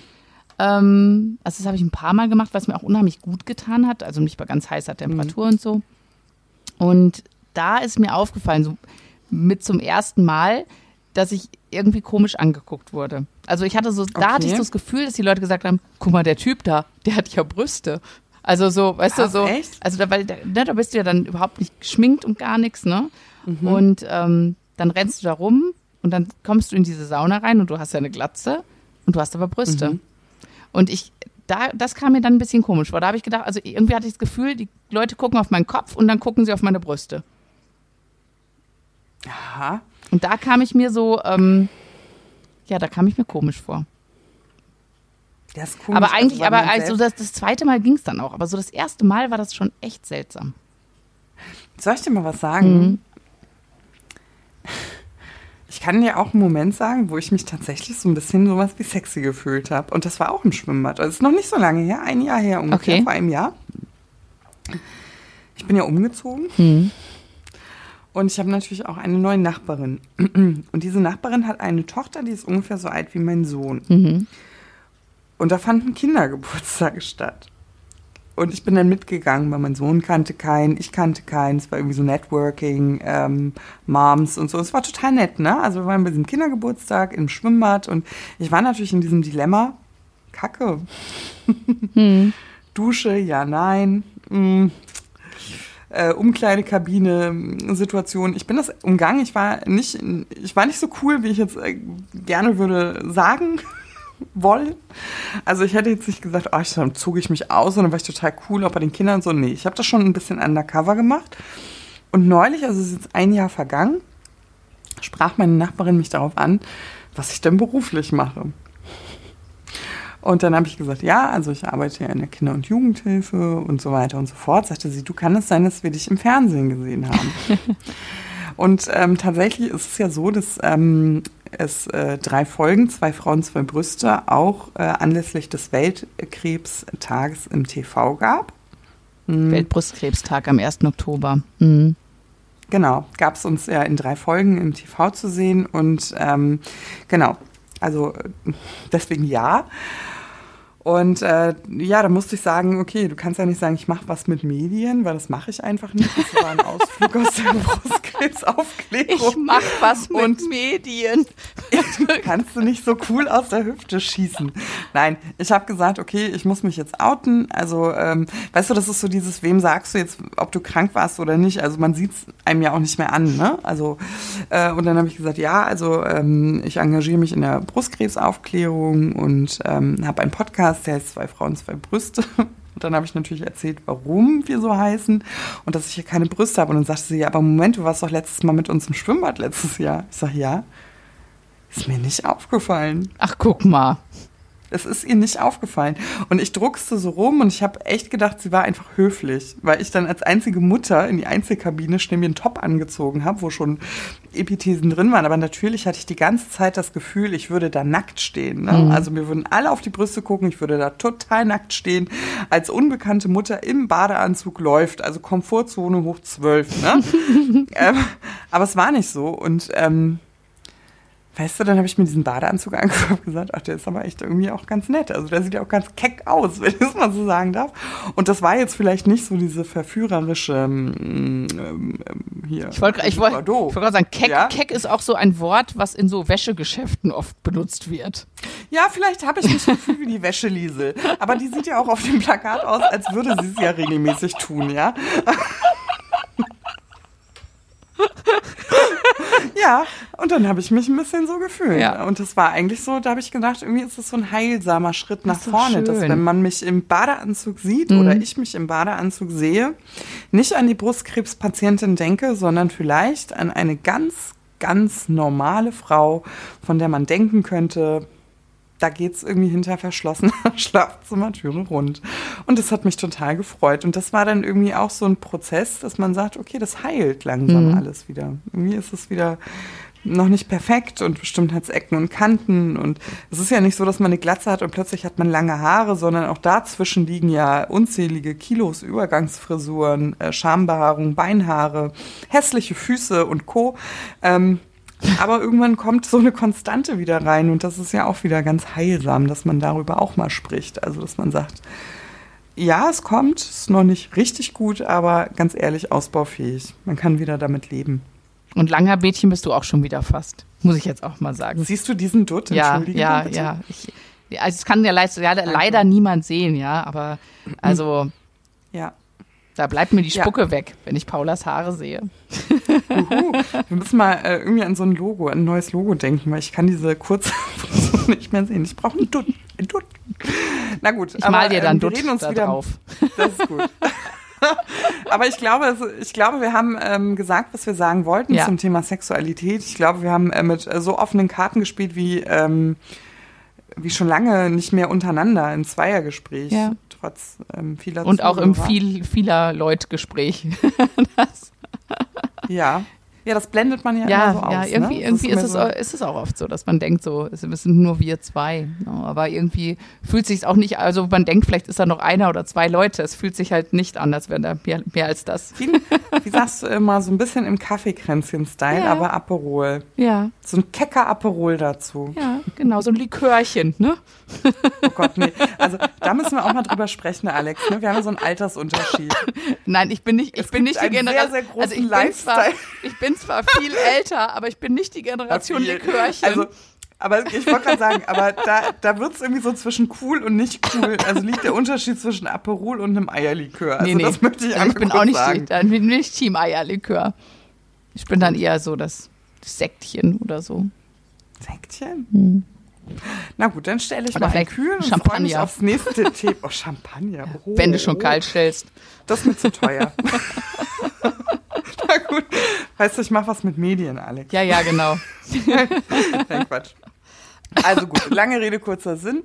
A: ähm, also das habe ich ein paar Mal gemacht, was mir auch unheimlich gut getan hat. Also nicht bei ganz heißer Temperatur
B: Mhm.
A: und so. Und da ist mir aufgefallen, so mit zum ersten Mal, dass ich irgendwie komisch angeguckt wurde. Also ich hatte so, da hatte ich
B: Okay.
A: so das Gefühl, dass die Leute gesagt haben, guck mal, der Typ da, der hat ja Brüste. Also so, weißt
B: Was,
A: du, so,
B: echt?
A: also da, weil, da, ne, da bist du ja dann überhaupt nicht geschminkt und gar nichts, ne?
B: Mhm.
A: Und ähm, dann rennst du da rum und dann kommst du in diese Sauna rein und du hast ja eine Glatze und du hast aber Brüste.
B: Mhm.
A: Und ich, da, das kam mir dann ein bisschen komisch vor. Da habe ich gedacht, also irgendwie hatte ich das Gefühl, die Leute gucken auf meinen Kopf und dann gucken sie auf meine Brüste.
B: Aha.
A: Und da kam ich mir so, ähm, ja, da kam ich mir komisch vor.
B: Das ist komisch,
A: aber eigentlich,
B: also, weil
A: aber also das, das zweite Mal ging es dann auch. Aber so das erste Mal war das schon echt seltsam.
B: Soll ich dir mal was sagen?
A: Mhm.
B: Ich kann dir auch einen Moment sagen, wo ich mich tatsächlich so ein bisschen sowas wie sexy gefühlt habe. Und das war auch im Schwimmbad. Also es ist noch nicht so lange her, ein Jahr her ungefähr,
A: Okay.
B: vor einem Jahr. Ich bin ja umgezogen
A: Mhm.
B: Und ich habe natürlich auch eine neue Nachbarin. Und diese Nachbarin hat eine Tochter, die ist ungefähr so alt wie mein Sohn.
A: Mhm.
B: Und da fanden Kindergeburtstage statt. Und ich bin dann mitgegangen, weil mein Sohn kannte keinen, ich kannte keinen. Es war irgendwie so Networking, ähm, Moms und so. Es war total nett, ne? Also wir waren bei diesem Kindergeburtstag im Schwimmbad und ich war natürlich in diesem Dilemma. Kacke. Dusche, ja, nein. Mm. Äh, Umkleidekabine, mm, Situation. Ich bin das umgangen. Ich war nicht, ich war nicht so cool, wie ich jetzt äh, gerne würde sagen wollen. Also ich hätte jetzt nicht gesagt, oh, dann zog ich mich aus und dann war ich total cool, auch bei den Kindern so. Nee, ich habe das schon ein bisschen undercover gemacht. Und neulich, also es ist jetzt ein Jahr vergangen, sprach meine Nachbarin mich darauf an, was ich denn beruflich mache. Und dann habe ich gesagt, ja, also ich arbeite ja in der Kinder- und Jugendhilfe und so weiter und so fort. Sagte sie, du kann es sein, dass wir dich im Fernsehen gesehen haben. und ähm, tatsächlich ist es ja so, dass ähm, es äh, drei Folgen, zwei Frauen, zwei Brüste, auch äh, anlässlich des Weltkrebstages im TV gab.
A: Mhm. Weltbrustkrebstag am 1. Oktober. Mhm.
B: Genau, gab es uns ja in drei Folgen im TV zu sehen und ähm, genau, also deswegen ja. Und äh, ja, da musste ich sagen, okay, du kannst ja nicht sagen, ich mache was mit Medien, weil das mache ich einfach nicht. Das war ein Ausflug aus der Brustkrebsaufklärung.
A: Ich mache was mit und Medien.
B: kannst du nicht so cool aus der Hüfte schießen. Nein, ich habe gesagt, okay, ich muss mich jetzt outen. Also, ähm, weißt du, das ist so dieses, wem sagst du jetzt, ob du krank warst oder nicht? Also man sieht es einem ja auch nicht mehr an. Ne? Also, äh, und dann habe ich gesagt, ja, also ähm, ich engagiere mich in der Brustkrebsaufklärung und ähm, habe einen Podcast Podcast, heißt Zwei Frauen, zwei Brüste. Und dann habe ich natürlich erzählt, warum wir so heißen und dass ich hier keine Brüste habe. Und dann sagte sie, ja, aber Moment, du warst doch letztes Mal mit uns im Schwimmbad letztes Jahr. Ich sage, ja. Ist mir nicht aufgefallen.
A: Ach, guck mal.
B: Es ist ihr nicht aufgefallen. Und ich druckste so rum und ich habe echt gedacht, sie war einfach höflich, weil ich dann als einzige Mutter in die Einzelkabine schnell mir einen Top angezogen habe, wo schon Epithesen drin waren. Aber natürlich hatte ich die ganze Zeit das Gefühl, ich würde da nackt stehen. Ne? Mhm. Also mir würden alle auf die Brüste gucken, ich würde da total nackt stehen, als unbekannte Mutter im Badeanzug läuft. Also Komfortzone hoch zwölf. Ne? ähm, aber es war nicht so. Und ähm, Weißt du, dann habe ich mir diesen Badeanzug angeguckt und gesagt, ach, der ist aber echt irgendwie auch ganz nett. Also der sieht ja auch ganz keck aus, wenn ich das mal so sagen darf. Und das war jetzt vielleicht nicht so diese verführerische ähm, ähm,
A: hier. Ich wollte ich wollt, wollt gerade sagen, keck, ja? keck ist auch so ein Wort, was in so Wäschegeschäften oft benutzt wird.
B: Ja, vielleicht habe ich mich gefühlt wie die Wäscheliesel. Aber die sieht ja auch auf dem Plakat aus, als würde sie es ja regelmäßig tun, ja. ja, und dann habe ich mich ein bisschen so gefühlt. Ja. Und das war eigentlich so, da habe ich gedacht, irgendwie ist das so ein heilsamer Schritt nach vorne, schön. dass wenn man mich im Badeanzug sieht mhm. oder ich mich im Badeanzug sehe, nicht an die Brustkrebspatientin denke, sondern vielleicht an eine ganz, ganz normale Frau, von der man denken könnte, da geht es irgendwie hinter verschlossener Schlafzimmertüre rund. Und das hat mich total gefreut. Und das war dann irgendwie auch so ein Prozess, dass man sagt, okay, das heilt langsam mhm. alles wieder. Irgendwie ist es wieder noch nicht perfekt und bestimmt hat es Ecken und Kanten. Und es ist ja nicht so, dass man eine Glatze hat und plötzlich hat man lange Haare, sondern auch dazwischen liegen ja unzählige Kilos Übergangsfrisuren, äh, Schambehaarung, Beinhaare, hässliche Füße und Co. Ähm, aber irgendwann kommt so eine Konstante wieder rein und das ist ja auch wieder ganz heilsam, dass man darüber auch mal spricht. Also, dass man sagt, ja, es kommt, ist noch nicht richtig gut, aber ganz ehrlich, ausbaufähig. Man kann wieder damit leben.
A: Und langer Bädchen bist du auch schon wieder fast, muss ich jetzt auch mal sagen.
B: Siehst du diesen Dutt?
A: Ja, ja, bitte. ja. Ich, also es kann ja leider, ja, leider niemand sehen, ja, aber also ja. Da bleibt mir die Spucke ja. weg, wenn ich Paulas Haare sehe.
B: Uhu. Wir müssen mal äh, irgendwie an so ein Logo, ein neues Logo denken, weil ich kann diese kurze nicht mehr sehen. Ich brauche einen Dutt. Ein Dutt. Na gut.
A: Ich aber, mal dir dann ähm, Dutt da wieder, drauf.
B: Das ist gut. aber ich glaube, ich glaube, wir haben ähm, gesagt, was wir sagen wollten ja. zum Thema Sexualität. Ich glaube, wir haben äh, mit äh, so offenen Karten gespielt wie ähm, wie schon lange nicht mehr untereinander im Zweiergespräch. Ja. Trotz ähm, vieler
A: Und Zuhörer. auch im viel, vieler Leute-Gespräch.
B: ja. Ja, das blendet man ja,
A: ja
B: immer so
A: ja,
B: aus.
A: Irgendwie,
B: ne?
A: irgendwie ist, ist, es, ist es auch oft so, dass man denkt, so, es sind nur wir zwei. Ne? Aber irgendwie fühlt sich auch nicht, also man denkt, vielleicht ist da noch einer oder zwei Leute. Es fühlt sich halt nicht an, als wären da mehr, mehr als das.
B: Wie, wie sagst du immer, so ein bisschen im Kaffeekränzchen-Style, ja. aber Aperol. Ja. So ein kecker Aperol dazu.
A: Ja, genau, so ein Likörchen, ne?
B: Oh Gott, nee. Also da müssen wir auch mal drüber sprechen, Alex. Ne? Wir haben ja so einen Altersunterschied.
A: Nein, ich bin nicht, ich bin nicht die Generation. Also ich bin, zwar, ich bin zwar viel älter, aber ich bin nicht die Generation Likörchen.
B: Also aber ich wollte gerade sagen, aber da, da wird es irgendwie so zwischen cool und nicht cool. Also liegt der Unterschied zwischen Aperol und einem Eierlikör. Also nee, nee. das möchte ich also
A: Ich bin auch nicht, sagen. dann bin nicht Team Eierlikör. Ich bin dann eher so das Sektchen oder so.
B: Sektchen? Hm. Na gut, dann stelle ich Oder mal einen kühlen und freue mich aufs nächste Thema. Oh, Champagner. Oh.
A: Wenn du schon kalt stellst.
B: Das ist mir zu teuer. Na gut. Weißt du, ich mache was mit Medien, Alex.
A: Ja, ja, genau.
B: Nein, Quatsch. Also gut, lange Rede, kurzer Sinn.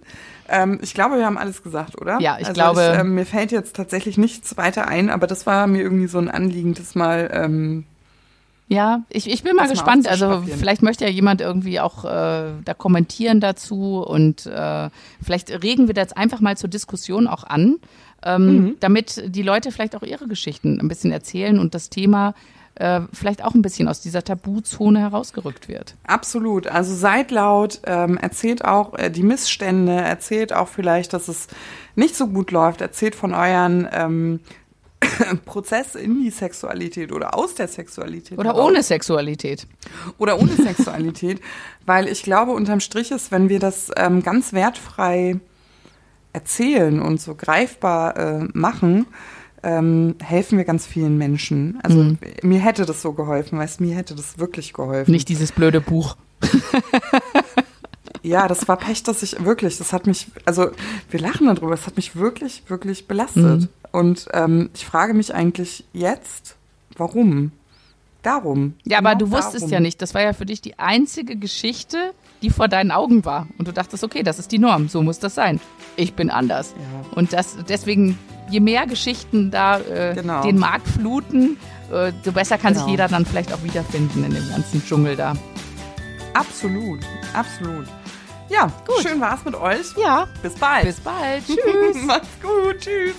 B: Ähm, ich glaube, wir haben alles gesagt, oder?
A: Ja, ich
B: also
A: glaube-
B: Ich, ähm, mir fällt jetzt tatsächlich nichts weiter ein, aber das war mir irgendwie so ein Anliegen, das mal. Ähm,
A: Ja, ich, ich bin mal gespannt. Also vielleicht möchte ja jemand irgendwie auch äh, da kommentieren dazu und äh, vielleicht regen wir das einfach mal zur Diskussion auch an, ähm,
B: Mhm.
A: damit die Leute vielleicht auch ihre Geschichten ein bisschen erzählen und das Thema äh, vielleicht auch ein bisschen aus dieser Tabuzone herausgerückt wird.
B: Absolut. Also seid laut, ähm, erzählt auch äh, die Missstände, erzählt auch vielleicht, dass es nicht so gut läuft, erzählt von euren ähm, Prozess in die Sexualität oder aus der Sexualität.
A: Oder ohne Sexualität.
B: Oder ohne Sexualität. Weil ich glaube, unterm Strich ist, wenn wir das ähm, ganz wertfrei erzählen und so greifbar äh, machen, ähm, helfen wir ganz vielen Menschen. Also
A: Mhm.
B: mir hätte das so geholfen, weißt mir hätte das wirklich geholfen.
A: Nicht dieses blöde Buch.
B: Ja, das war Pech, dass ich wirklich, das hat mich, also wir lachen darüber, das hat mich wirklich, wirklich belastet.
A: Mhm.
B: Und ähm, ich frage mich eigentlich jetzt, warum? Darum.
A: Ja, aber
B: Genau
A: du wusstest
B: darum.
A: ja nicht. Das war ja für dich die einzige Geschichte, die vor deinen Augen war. Und du dachtest, okay, das ist die Norm. So muss das sein. Ich bin anders.
B: Ja.
A: Und das, deswegen, je mehr Geschichten da äh,
B: Genau.
A: den Markt fluten, äh, so besser kann sich
B: Genau.
A: jeder dann vielleicht auch wiederfinden in dem ganzen Dschungel da.
B: Absolut, absolut. Ja,
A: Gut.
B: schön war's mit euch.
A: Ja,
B: Bis bald.
A: bis bald. Tschüss.
B: Macht's gut. Tschüss.